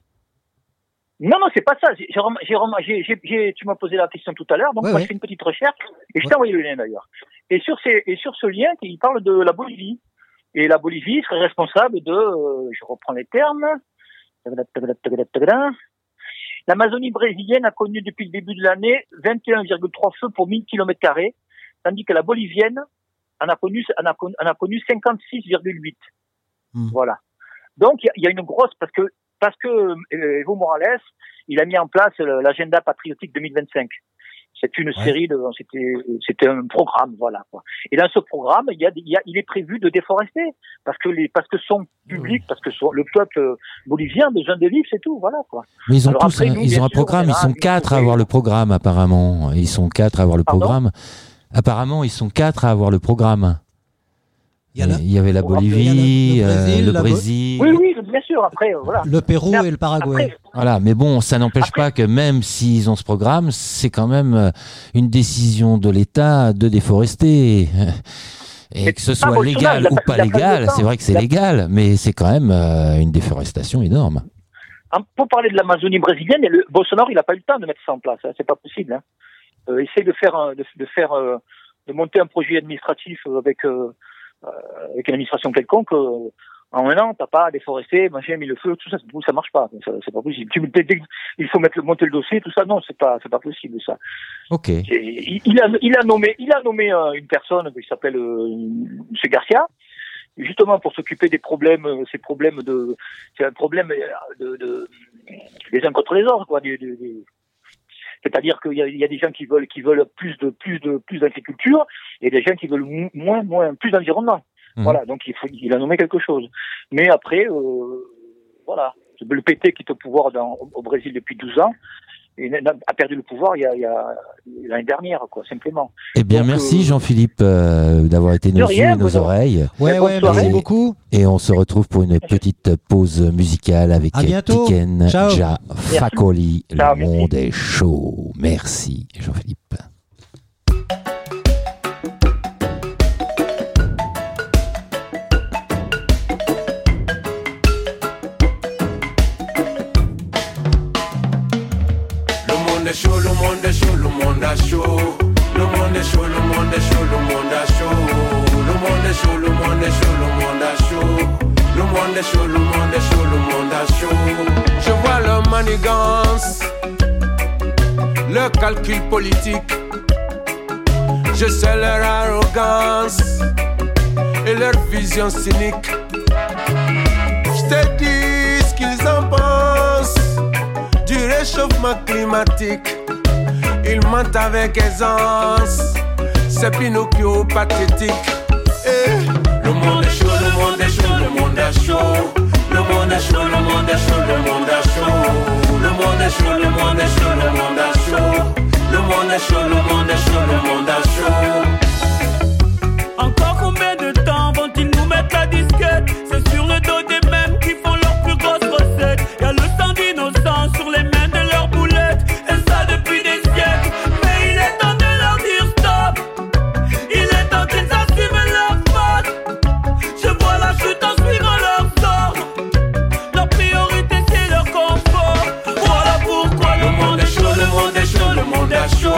Non, non, c'est pas ça. J'ai, j'ai, j'ai, tu m'as posé la question tout à l'heure, donc Ouais, moi ouais. je fais une petite recherche et je t'ai envoyé le lien d'ailleurs. Et sur, ces, et sur ce lien, il parle de la Bolivie. Et la Bolivie serait responsable de, euh, je reprends les termes, l'Amazonie brésilienne a connu depuis le début de l'année 21,3 feux pour 1000 km carrés, tandis que la bolivienne en a connu, en a, connu- en a connu 56,8. Hmm. Voilà. Donc il y y, a une grosse parce que parce que euh, Evo Morales, il a mis en place euh, l'agenda patriotique 2025. C'est une Ouais. série de, c'était, c'était un programme, voilà. Quoi. Et dans ce programme, il y a, il y a, il est prévu de déforester parce que les, parce que son public, parce que son, le peuple euh, bolivien a besoin de vivre, c'est tout, voilà quoi. Mais ils ont Alors tous après, un, nous, ils ont un sûr, programme, ils sont quatre à avoir le programme apparemment. Ils sont quatre à avoir le Pardon? programme. Apparemment, ils sont quatre à avoir le programme. Il y a la- Il y avait la Bolivie, le- le euh, Brésil, le la Bo- Brésil. Oui, oui, bien sûr. Après, voilà. le Pérou et le Paraguay. Après, Voilà, mais bon, ça n'empêche pas que même s'ils ont ce programme, c'est quand même euh, une décision de l'État de déforester. Et que ce soit légal ou pas- légal, c'est vrai que c'est légal, mais c'est quand même euh, une déforestation énorme. en- pour parler de l'Amazonie brésilienne, et le Bolsonaro, il n'a pas eu le temps de mettre ça en place. Hein, c'est pas possible. Hein. Euh, essaye de faire, de, de faire, de monter un projet administratif avec euh, avec une administration quelconque. euh, en un an, t'as pas déforesté, machin, mis le feu, tout ça, ça marche pas. C'est pas possible. Tu, dès- dès- il faut mettre monter le dossier, tout ça. Non, c'est pas, c'est pas possible ça. Ok. Et il, il a, il a nommé, il a nommé euh, une personne qui s'appelle euh, M. Garcia, justement pour s'occuper des problèmes, euh, ces problèmes de, c'est un problème euh, de, de les uns contre les autres, quoi. du- du- C'est-à-dire qu'il y a, il y a des gens qui veulent, qui veulent plus de, plus de, plus d'agriculture, et des gens qui veulent mo- moins, moins, plus d'environnement. Mhm. Voilà, donc il faut, il a nommé quelque chose. Mais après, euh, voilà, le PT qui est au pouvoir dans, au- Brésil depuis 12 ans, a perdu le pouvoir il y a, il y a l'année dernière, quoi, simplement. Eh bien, Donc, merci euh, Jean-Philippe euh, d'avoir été nos yeux et nos oreilles. Ouais, ouais, merci beaucoup. Et on se retrouve pour une petite pause musicale avec. Tiken. Ja Fakoli. Ciao, Le merci. monde est chaud. Merci Jean-Philippe. Monde est chaud, le monde est chaud, le monde est chaud. Le monde est chaud, le monde est chaud, le monde est chaud. Le monde est chaud, le monde est chaud, le monde est chaud. Le monde est chaud, le monde est chaud, le monde est chaud. Je vois leur manigance, leur calcul politique. Je sais leur arrogance et leur vision cynique. Réchauffement climatique. Ils mentent avec aisance, c'est Pinocchio pathétique. Eh, Le monde est chaud, le monde est chaud, le monde est chaud. Le monde est chaud, le monde est chaud, le monde est chaud. Le monde est chaud, le monde est chaud, le monde est chaud. Le monde est chaud, le monde est chaud, le monde est chaud.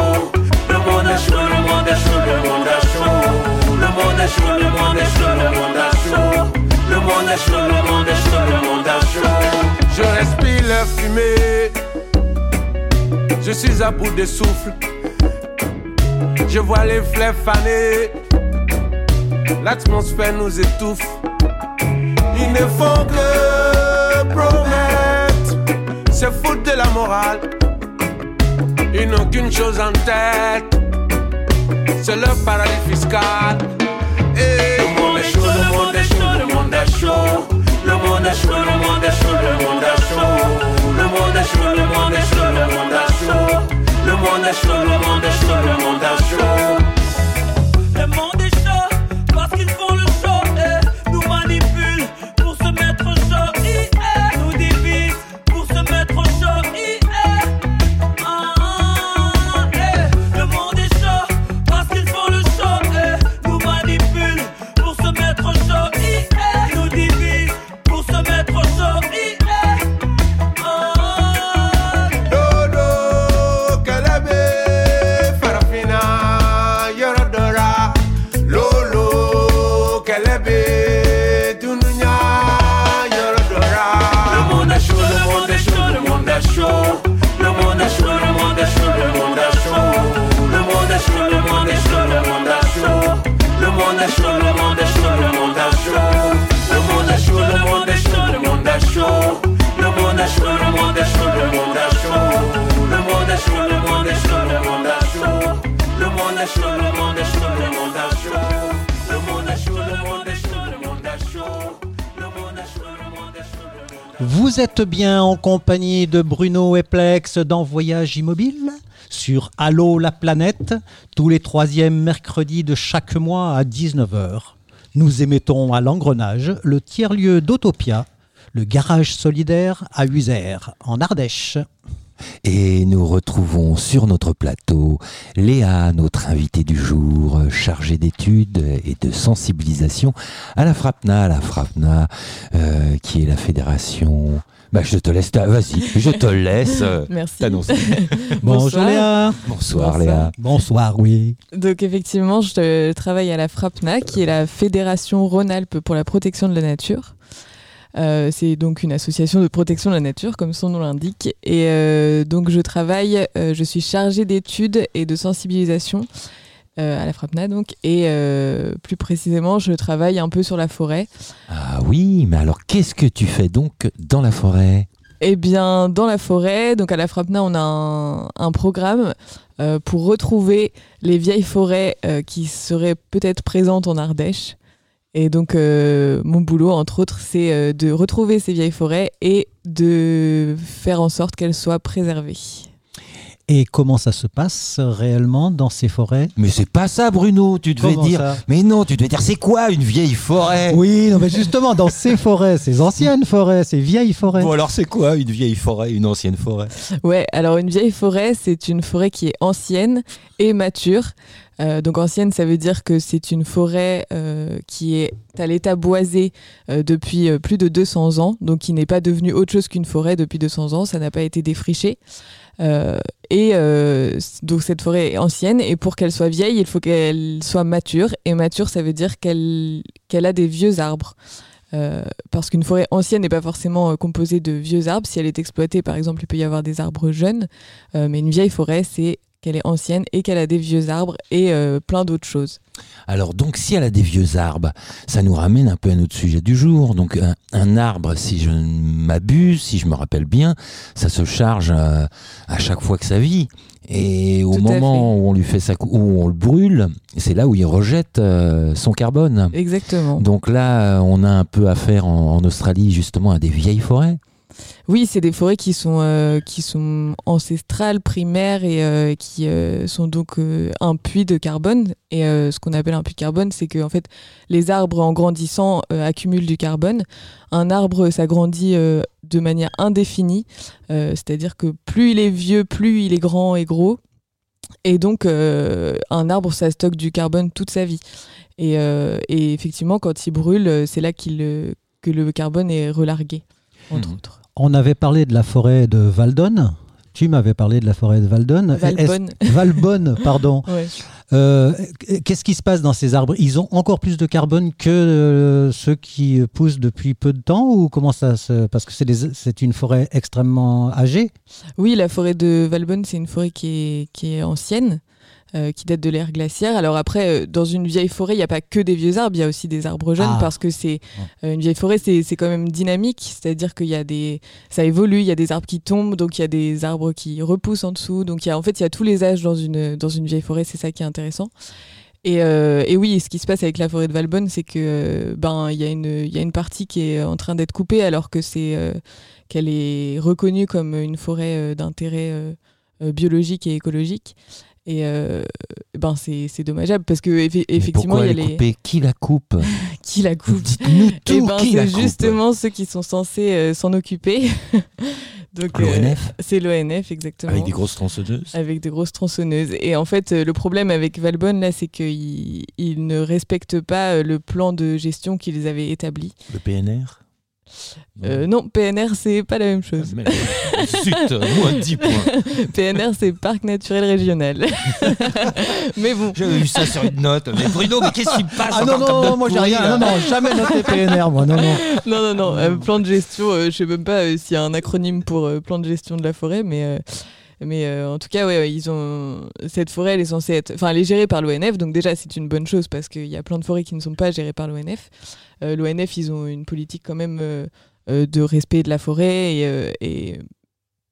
Chaud. Le monde est chaud, le monde est chaud, le monde est chaud. Le monde est chaud, le monde est chaud, le monde est chaud. Le monde est chaud, le monde est chaud, le monde est chaud. Je respire leur fumée. Je suis à bout de souffle. Je vois les fleurs faner. L'atmosphère nous étouffe. Ils ne font que promettre. C'est foutre de la morale. Ils n'ont qu'une chose en tête, c'est leur paradis fiscal. Le monde est chaud, le monde est chaud, le monde est chaud. Le monde est chaud, le monde est chaud, le monde est chaud. Le monde est chaud, le monde est chaud, le monde est chaud. Le monde est chaud, le monde est chaud, le monde est chaud. Vous êtes bien en compagnie de Bruno Eplex dans Voyage Immobile sur Allo la planète, tous les troisièmes mercredis de chaque mois à 19h. Nous émettons à l'engrenage le tiers-lieu d'Autopia, le garage solidaire à Uzer, en Ardèche. Et nous retrouvons sur notre plateau Léa, notre invitée du jour, chargée d'études et de sensibilisation à la FRAPNA, la FRAPNA euh, qui est la fédération. Bah, je te laisse, vas-y, je te laisse euh, Merci. t'annoncer. Bonjour Bonsoir. Léa. Bonsoir, Bonsoir. Léa. Bonsoir, oui. Donc effectivement, je travaille à la FRAPNA, qui est la Fédération Rhône-Alpes pour la protection de la nature. Euh, c'est donc une association de protection de la nature, comme son nom l'indique. Et euh, donc je travaille, euh, je suis chargée d'études et de sensibilisation à la FRAPNA, donc. Et plus précisément, je travaille un peu sur la forêt. Ah oui, mais alors qu'est-ce que tu fais donc dans la forêt? Eh bien, dans la forêt, donc à la FRAPNA, on a un, un programme pour retrouver les vieilles forêts qui seraient peut-être présentes en Ardèche. Et donc, euh, mon boulot, entre autres, c'est euh, de retrouver ces vieilles forêts et de faire en sorte qu'elles soient préservées. Et comment ça se passe réellement dans ces forêts? Mais c'est pas ça, Bruno. Tu devais Comment dire. Mais non, tu devais dire c'est quoi une vieille forêt? Oui, non, mais justement, dans ces forêts, ces anciennes forêts, ces vieilles forêts. Bon alors c'est quoi une vieille forêt, une ancienne forêt? Ouais, alors une vieille forêt, c'est une forêt qui est ancienne et mature. Euh, donc ancienne, ça veut dire que c'est une forêt euh, qui est à l'état boisé euh, depuis plus de 200 ans, donc qui n'est pas devenue autre chose qu'une forêt depuis 200 ans, ça n'a pas été défriché. Et donc cette forêt est ancienne, et pour qu'elle soit vieille, il faut qu'elle soit mature. Et mature, ça veut dire qu'elle a des vieux arbres. Parce qu'une forêt ancienne n'est pas forcément composée de vieux arbres. Si elle est exploitée, par exemple, il peut y avoir des arbres jeunes. Mais une vieille forêt, c'est qu'elle est ancienne et qu'elle a des vieux arbres et euh, plein d'autres choses. Alors donc si elle a des vieux arbres, ça nous ramène un peu à notre sujet du jour. Donc un, un arbre, si je ne m'abuse, si je me rappelle bien, ça se charge euh, à chaque fois que ça vit. Et au Tout moment où on lui fait sa cou- où on le brûle, c'est là où il rejette euh, son carbone. Exactement. Donc là, on a un peu affaire en, en Australie justement à des vieilles forêts. Oui, c'est des forêts qui sont, euh, qui sont ancestrales, primaires et euh, qui euh, sont donc un puits de carbone. Et ce qu'on appelle un puits de carbone, c'est que en fait, les arbres en grandissant accumulent du carbone. Un arbre s'agrandit de manière indéfinie, c'est-à-dire que plus il est vieux, plus il est grand et gros. Et donc, un arbre, ça stocke du carbone toute sa vie. Et, et effectivement, quand il brûle, c'est là qu'il, que le carbone est relargué, entre Mhm. autres. On avait parlé de la forêt de Valdonne. Tu m'avais parlé de la forêt de Valdonne. Valbonne. Valbonne, pardon. Ouais. Euh, Qu'est-ce qui se passe dans ces arbres? Ils ont encore plus de carbone que euh, ceux qui poussent depuis peu de temps ou comment ça se... Parce que c'est une forêt extrêmement âgée? Oui, la forêt de Valbonne, c'est une forêt qui est, qui est ancienne, euh, qui date de l'ère glaciaire. Alors après, euh, dans une vieille forêt, il n'y a pas que des vieux arbres, il y a aussi des arbres jeunes Ah. parce que c'est euh, une vieille forêt, c'est c'est quand même dynamique, c'est-à-dire qu'il y a des, ça évolue, il y a des arbres qui tombent, donc il y a des arbres qui repoussent en dessous. Donc il y a, en fait, il y a tous les âges dans une dans une vieille forêt, c'est ça qui est intéressant. Et, euh, et oui, ce qui se passe avec la forêt de Valbonne, c'est que euh, ben il y a une il y a une partie qui est en train d'être coupée alors que c'est euh, qu'elle est reconnue comme une forêt euh, d'intérêt euh, biologique et écologique. Et euh, ben c'est dommageable parce que effectivement il y a les coupée? Qui la coupe? Qui la coupe? Dites-nous Et tout. ben qui la c'est coupe? justement ceux qui sont censés euh, s'en occuper. Donc euh, L'ONF c'est l'ONF exactement. avec des grosses tronçonneuses? Avec des grosses tronçonneuses. Et en fait, le problème avec Valbonne, là, c'est qu'ils ils ne respectent pas le plan de gestion qu'ils avaient établi. Le PNR Euh, non, PNR, c'est pas la même chose. Mais- Zut, moins 10 points. PNR, c'est Parc Naturel Régional. mais bon, J'avais vu ça sur une note. Mais Bruno, mais qu'est-ce qui me passe Ah non, comme non, note moi j'ai rien. là Non, non, jamais noté PNR, moi, non, non. non, non, non. euh, plan de gestion, euh, je sais même pas euh, s'il y a un acronyme pour euh, plan de gestion de la forêt, mais, euh, mais euh, en tout cas, ouais, ils ont cette forêt, elle est censée être, enfin, elle est gérée par l'ONF, donc déjà c'est une bonne chose parce qu'il y a plein de forêts qui ne sont pas gérées par l'ONF. Euh, L'ONF, ils ont une politique quand même euh, de respect de la forêt et,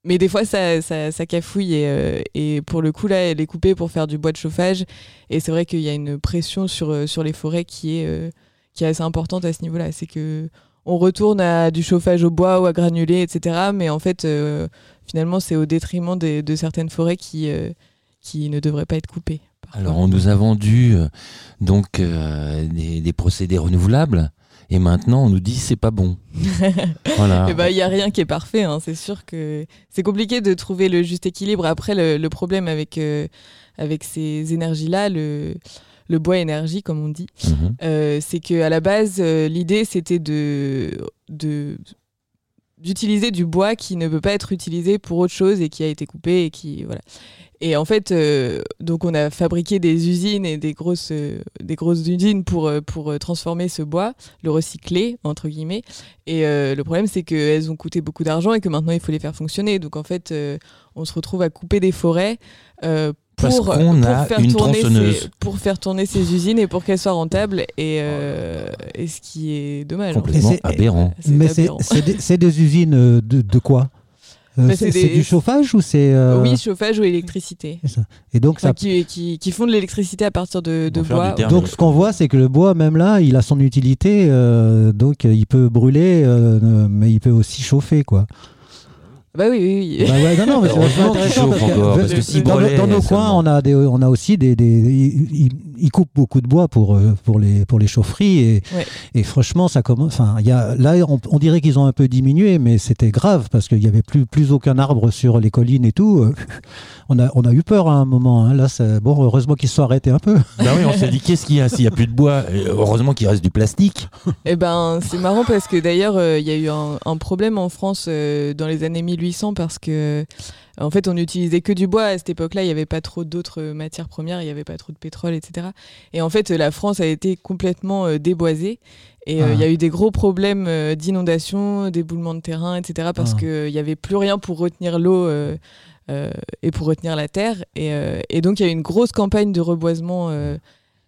mais des fois ça, ça, ça cafouille et, pour le coup là elle est coupée pour faire du bois de chauffage et c'est vrai qu'il y a une pression sur, sur les forêts qui est, qui est assez importante à ce niveau-là. C'est que on retourne à du chauffage au bois ou à granulé, etc. Mais en fait, finalement, c'est au détriment des- de certaines forêts qui, euh, qui ne devraient pas être coupées. Alors, on nous a vendu donc euh, des, des procédés renouvelables. Et maintenant, on nous dit c'est pas bon. voilà. Eh ben, il n'y a rien qui est parfait. hein. C'est sûr que c'est compliqué de trouver le juste équilibre. Après, le, le problème avec, euh, avec ces énergies-là, le, le bois énergie, comme on dit, Mhm. euh, c'est qu'à la base, euh, l'idée, c'était de, de, d'utiliser du bois qui ne peut pas être utilisé pour autre chose et qui a été coupé et qui voilà. Et en fait, euh, donc on a fabriqué des usines et des grosses, euh, des grosses usines pour, euh, pour euh, transformer ce bois, le recycler, entre guillemets. Et euh, le problème, c'est qu'elles ont coûté beaucoup d'argent et que maintenant, il faut les faire fonctionner. Donc en fait, euh, on se retrouve à couper des forêts. Parce pour, qu'on pour a faire une tourner tronçonneuse. pour faire tourner ces usines et pour qu'elles soient rentables et, euh, et ce qui est dommage. Complètement c'est- aberrant. C'est Mais c'est aberrant. c'est des, c'est des usines euh, de, de quoi? Euh, C'est du chauffage ou c'est euh, oui chauffage ou électricité c'est ça. Et donc Enfin, ça. qui, qui, qui font de l'électricité à partir de, de bois. Donc ce qu'on voit, c'est que le bois, même là, il a son utilité. euh, donc il peut brûler, euh, mais il peut aussi chauffer, quoi. Bah oui oui, oui. Bah ouais, non, non, mais c'est Heureusement vachement qu'il intéressant chauffe parce que, encore, parce que s'il dans, brûlait dans nos coins, on a, des, on a aussi des, ils, coupent beaucoup de bois pour, euh, pour, les, pour les chaufferies et, Ouais. et franchement, ça commence. Enfin, il y a, là, on, on dirait qu'ils ont un peu diminué, mais c'était grave parce qu'il y avait plus, plus aucun arbre sur les collines et tout. Euh, On a, on a eu peur à un moment. hein. Là, c'est- bon, heureusement qu'ils se sont arrêtés un peu. Bah oui, on s'est dit qu'est-ce qu'il y a s'il y a plus de bois? Et Heureusement qu'il reste du plastique. Eh ben, c'est marrant parce que d'ailleurs, euh, il y a eu un, un problème en France euh, dans les années 1800 parce que, euh, en fait, on n'utilisait que du bois. À cette époque-là, il n'y avait pas trop d'autres matières premières, il n'y avait pas trop de pétrole, etc. Et en fait, la France a été complètement euh, déboisée. Et euh, Ah. il y a eu des gros problèmes euh, d'inondation, d'éboulement de terrain, etc. Parce Ah. qu'il n'y avait plus rien pour retenir l'eau euh, euh, et pour retenir la terre. Et, euh, et donc, il y a une grosse campagne de reboisement euh,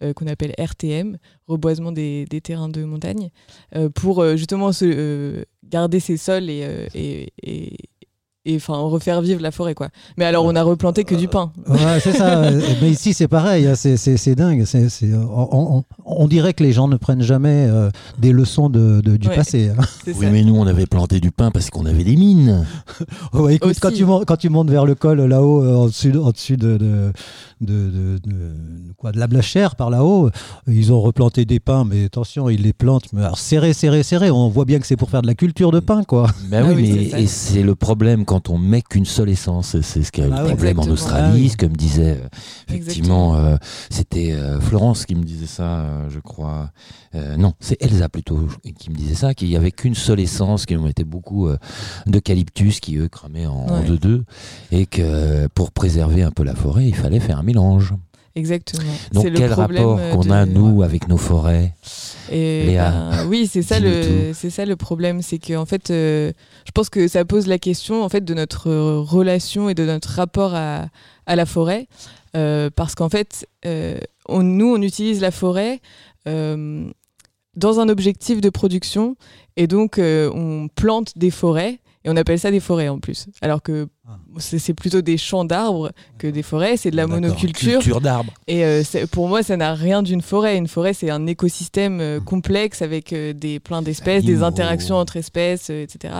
euh, qu'on appelle RTM, reboisement des, des terrains de montagne, euh, pour euh, justement se, euh, garder ces sols euh, et, et, enfin refaire vivre la forêt quoi. Mais alors on a replanté que du pin. Ouais, c'est ça. Mais ici, c'est pareil. hein. C'est- C'est c'est dingue. C'est- c'est- on, on- on dirait que les gens ne prennent jamais euh, des leçons de, de- du Ouais. passé. hein. Oui, ça. mais nous, on avait planté du pain parce qu'on avait des mines. Ouais, écoute, Aussi. quand tu, montes, quand tu montes vers le col là-haut, euh, en dessus, en dessus de, de, de, de- de- quoi, de la Blachère par là-haut, euh, ils ont replanté des pins, mais attention, ils les plantent, mais alors serré, serré, serré. On voit bien que c'est pour faire de la culture de pin, quoi. Ben Ah oui, oui, mais c'est ça. et c'est le problème quand on met qu'une seule essence. C'est ce qu'il y a eu Ah le ouais. problème en. Australie, Ah ce que me disait euh, effectivement, euh, c'était euh, Florence qui me disait ça, euh, je crois. Non, c'est Elsa plutôt qui me disait ça, qu'il y avait qu'une seule essence, qu'ils mettaient beaucoup d'eucalyptus qui eux cramaient en Ouais. deux deux, et que pour préserver un peu la forêt, il fallait faire un mélange. Exactement. Donc le quel problème, rapport qu'on de- a nous avec nos forêts Et Léa, ben, oui, c'est ça le c'est ça le problème, c'est que en fait, euh, je pense que ça pose la question en fait de notre euh, relation et de notre rapport à, à la forêt, Euh, parce qu'en fait, euh, on, nous on utilise la forêt dans un objectif de production et donc on plante des forêts et on appelle ça des forêts en plus, alors que. C'est plutôt des champs d'arbres que des forêts, c'est de la monoculture. culture d'arbres. Et euh, pour moi, ça n'a rien d'une forêt. Une forêt, c'est un écosystème euh, complexe avec euh, des plein d'espèces, des interactions entre espèces, etc.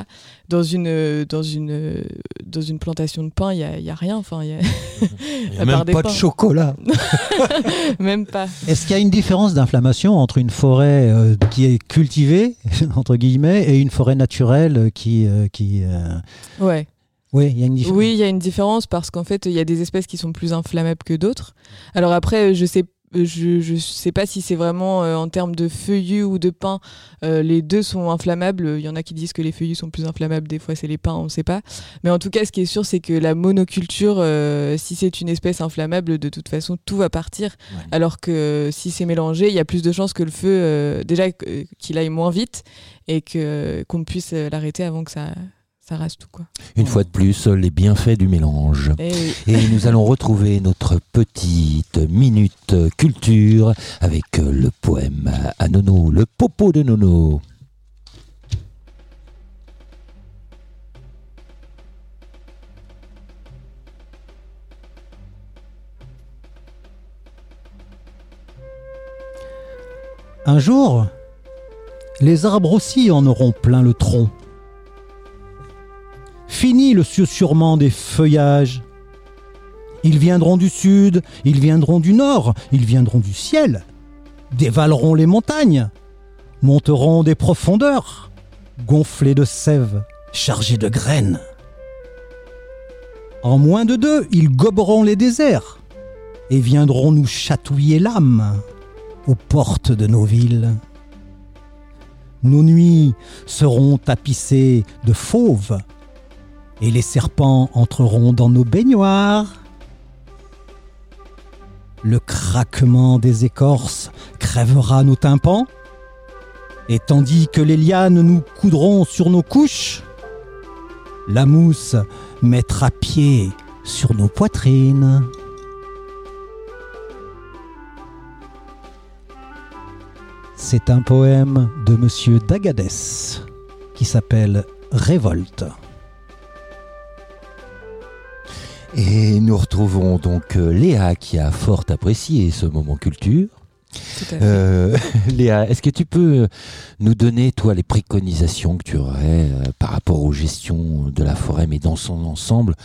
Dans une dans une dans une plantation de pin, il y a, y a rien. Enfin, il y a y a même pas de. Chocolat. même pas. Est-ce qu'il y a une différence d'inflammation entre une forêt qui est cultivée, entre guillemets, et une forêt naturelle qui. qui Ouais. Oui, il y a une différence. Oui, il y a une différence parce qu'en fait, il y a des espèces qui sont plus inflammables que d'autres. Alors après, je sais je, je sais pas si c'est vraiment euh, en termes de feuillus ou de pins, euh, les deux sont inflammables. Il y en a qui disent que les feuillus sont plus inflammables, des fois c'est les pins, on ne sait pas. Mais en tout cas, ce qui est sûr, c'est que la monoculture, euh, si c'est une espèce inflammable, de toute façon, tout va partir. Ouais. Alors que euh, si c'est mélangé, il y a plus de chances que le feu, euh, déjà euh, qu'il aille moins vite et que qu'on puisse euh, l'arrêter avant que ça, ça rase tout. Quoi. Une fois de plus, les bienfaits du mélange. Et oui. Et nous allons retrouver notre petite minute culture avec le poème à Nono, le popo de Nono. Un jour, les arbres aussi en auront plein le tronc. Fini le susurrement des feuillages. Ils viendront du sud, ils viendront du nord, ils viendront du ciel, dévaleront les montagnes, monteront des profondeurs, gonflés de sève, chargés de graines. En moins de deux, ils goberont les déserts et viendront nous chatouiller l'âme aux portes de nos villes. Nos nuits seront tapissées de fauves et les serpents entreront dans nos baignoires. Le craquement des écorces crèvera nos tympans, et tandis que les lianes nous coudront sur nos couches, la mousse mettra pied sur nos poitrines. C'est un poème de Monsieur Dagadès qui s'appelle Révolte. Et nous retrouvons donc euh, Léa qui a fort apprécié ce moment culture. Euh, Léa, est-ce que tu peux nous donner, toi, les préconisations que tu aurais euh, par rapport aux gestions de la forêt, mais dans son ensemble,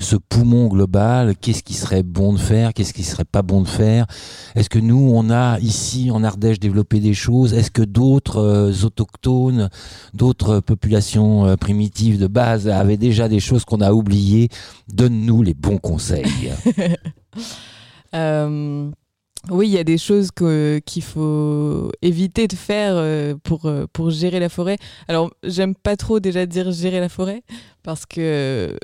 ce poumon global, qu'est-ce qui serait bon de faire, qu'est-ce qui serait pas bon de faire? Est-ce que nous, on a ici en Ardèche développé des choses? Est-ce que d'autres euh, autochtones, d'autres populations primitives de base avaient déjà des choses qu'on a oubliées? Donne-nous les bons conseils. Oui, il y a des choses qu'il faut éviter de faire euh, pour, euh, pour gérer la forêt. Alors, j'aime pas trop déjà dire gérer la forêt, parce que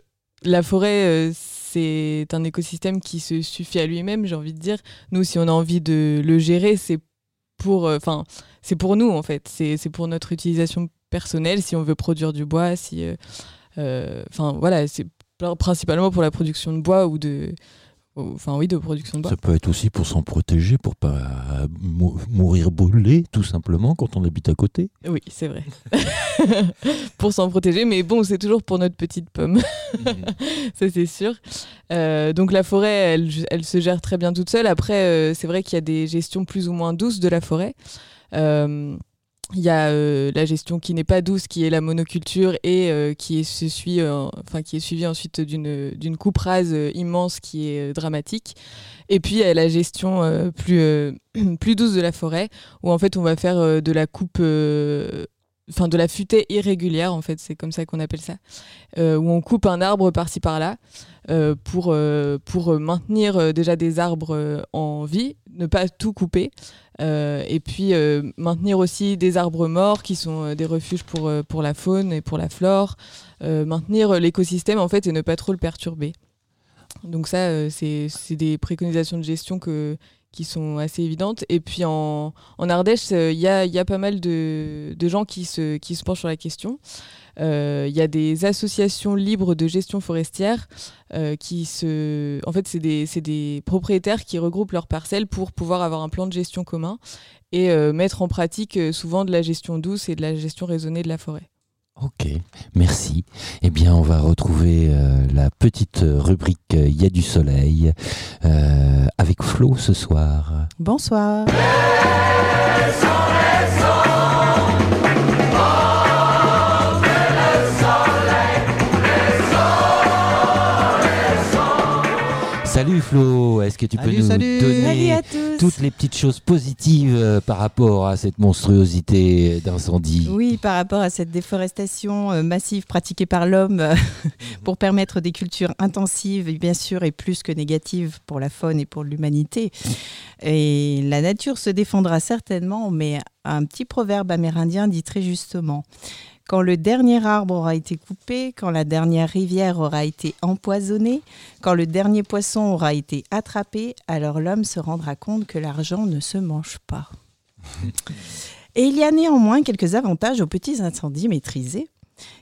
la forêt, euh, c'est un écosystème qui se suffit à lui-même, j'ai envie de dire. Nous, si on a envie de le gérer, c'est pour, enfin, c'est pour nous, en fait. C'est pour notre utilisation personnelle, si on veut produire du bois, si... Enfin, voilà, c'est principalement pour la production de bois ou de... Enfin, oui, de production de bois. Ça peut être aussi pour s'en protéger, pour pas euh, mou- mourir brûlé, tout simplement, quand on habite à côté. Oui, c'est vrai. pour s'en protéger, mais bon, c'est toujours pour notre petite pomme. Ça, c'est sûr. Euh, donc, la forêt, elle, elle se gère très bien toute seule. Après, euh, c'est vrai qu'il y a des gestions plus ou moins douces de la forêt. Euh, il y a euh, la gestion qui n'est pas douce, qui est la monoculture et euh, euh, qui est suivie ensuite d'une coupe rase immense qui est dramatique. Et puis il y a la gestion plus, douce de la forêt, où en fait on va faire de la coupe, enfin de la futaie irrégulière, c'est comme ça qu'on appelle ça, où on coupe un arbre par-ci par-là pour, pour maintenir déjà des arbres en vie, ne pas tout couper. Euh, et puis euh, maintenir aussi des arbres morts qui sont euh, des refuges pour, pour la faune et pour la flore, maintenir l'écosystème en fait et ne pas trop le perturber. Donc ça, c'est des préconisations de gestion qui sont assez évidentes. Et puis en, en Ardèche, il y, a, y a pas mal de, de gens qui se, qui se penchent sur la question. Euh, Il y a des associations libres de gestion forestière euh, qui se... En fait, c'est des, c'est des propriétaires qui regroupent leurs parcelles pour pouvoir avoir un plan de gestion commun et euh, mettre en pratique euh, souvent de la gestion douce et de la gestion raisonnée de la forêt. Ok, merci. Eh bien, on va retrouver euh, la petite rubrique Il y a du soleil euh, avec Flo ce soir. Bonsoir. Flo, est-ce que tu Salut, peux nous salut. donner Salut à tous. toutes les petites choses positives euh, par rapport à cette monstruosité d'incendie Oui, par rapport à cette déforestation euh, massive pratiquée par l'homme euh, pour permettre des cultures intensives, bien sûr, et plus que négatives pour la faune et pour l'humanité. Et la nature se défendra certainement, mais un petit proverbe amérindien dit très justement quand le dernier arbre aura été coupé, quand la dernière rivière aura été empoisonnée, quand le dernier poisson aura été attrapé, alors l'homme se rendra compte que l'argent ne se mange pas. Et il y a néanmoins quelques avantages aux petits incendies maîtrisés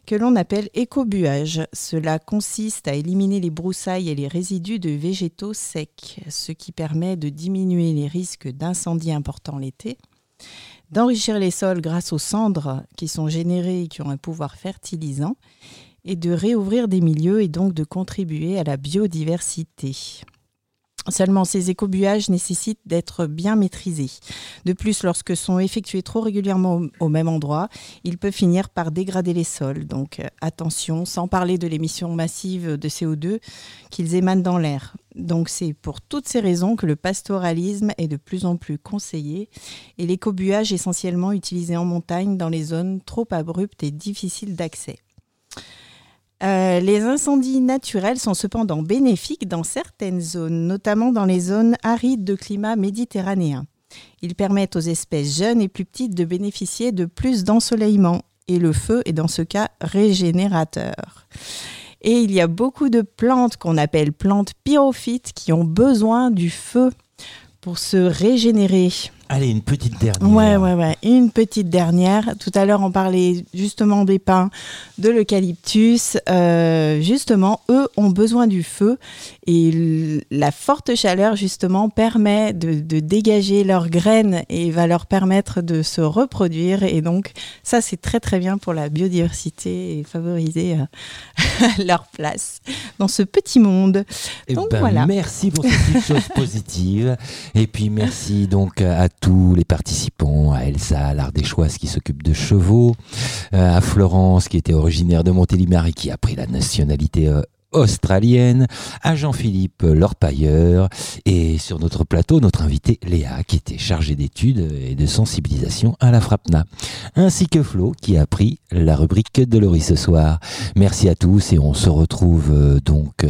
que l'on appelle écobuage. Cela consiste à éliminer les broussailles et les résidus de végétaux secs, ce qui permet de diminuer les risques d'incendies importants l'été, d'enrichir les sols grâce aux cendres qui sont générées et qui ont un pouvoir fertilisant, et de réouvrir des milieux et donc de contribuer à la biodiversité. Seulement, ces écobuages nécessitent d'être bien maîtrisés. De plus, lorsque sont effectués trop régulièrement au, même endroit, ils peuvent finir par dégrader les sols. Donc, euh, attention, sans parler de l'émission massive de CO2 qu'ils émanent dans l'air. Donc, c'est pour toutes ces raisons que le pastoralisme est de plus en plus conseillé et l'écobuage essentiellement utilisé en montagne dans les zones trop abruptes et difficiles d'accès. Euh, les incendies naturels sont cependant bénéfiques dans certaines zones, notamment dans les zones arides de climat méditerranéen. Ils permettent aux espèces jeunes et plus petites de bénéficier de plus d'ensoleillement et le feu est dans ce cas régénérateur. Et il y a beaucoup de plantes qu'on appelle plantes pyrophytes qui ont besoin du feu pour se régénérer. Allez, une petite dernière. Ouais, ouais, ouais. Une petite dernière. Tout à l'heure, on parlait justement des pins, de l'eucalyptus. Euh, justement, eux ont besoin du feu et la forte chaleur, justement, permet de, de dégager leurs graines et va leur permettre de se reproduire. Et donc, ça, c'est très, très bien pour la biodiversité et favoriser euh, leur place dans ce petit monde. Eh Donc, ben, voilà. Merci pour ces petites choses positives. Et puis merci donc à tous les participants, à Elsa, l'Ardéchoise qui s'occupe de chevaux, euh, à Florence qui était originaire de Montélimar et qui a pris la nationalité euh, australienne, à Jean-Philippe Lorpailleur et sur notre plateau, notre invité Léa, qui était chargée d'études et de sensibilisation à la FRAPNA, ainsi que Flo, qui a pris la rubrique de Laurie ce soir. Merci à tous et on se retrouve euh, donc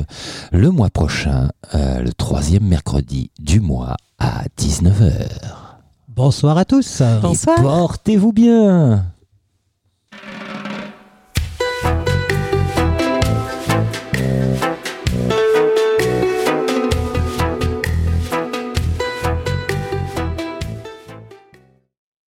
le mois prochain, euh, le troisième mercredi du mois à 19h. Bonsoir à tous. Bonsoir. Portez-vous bien.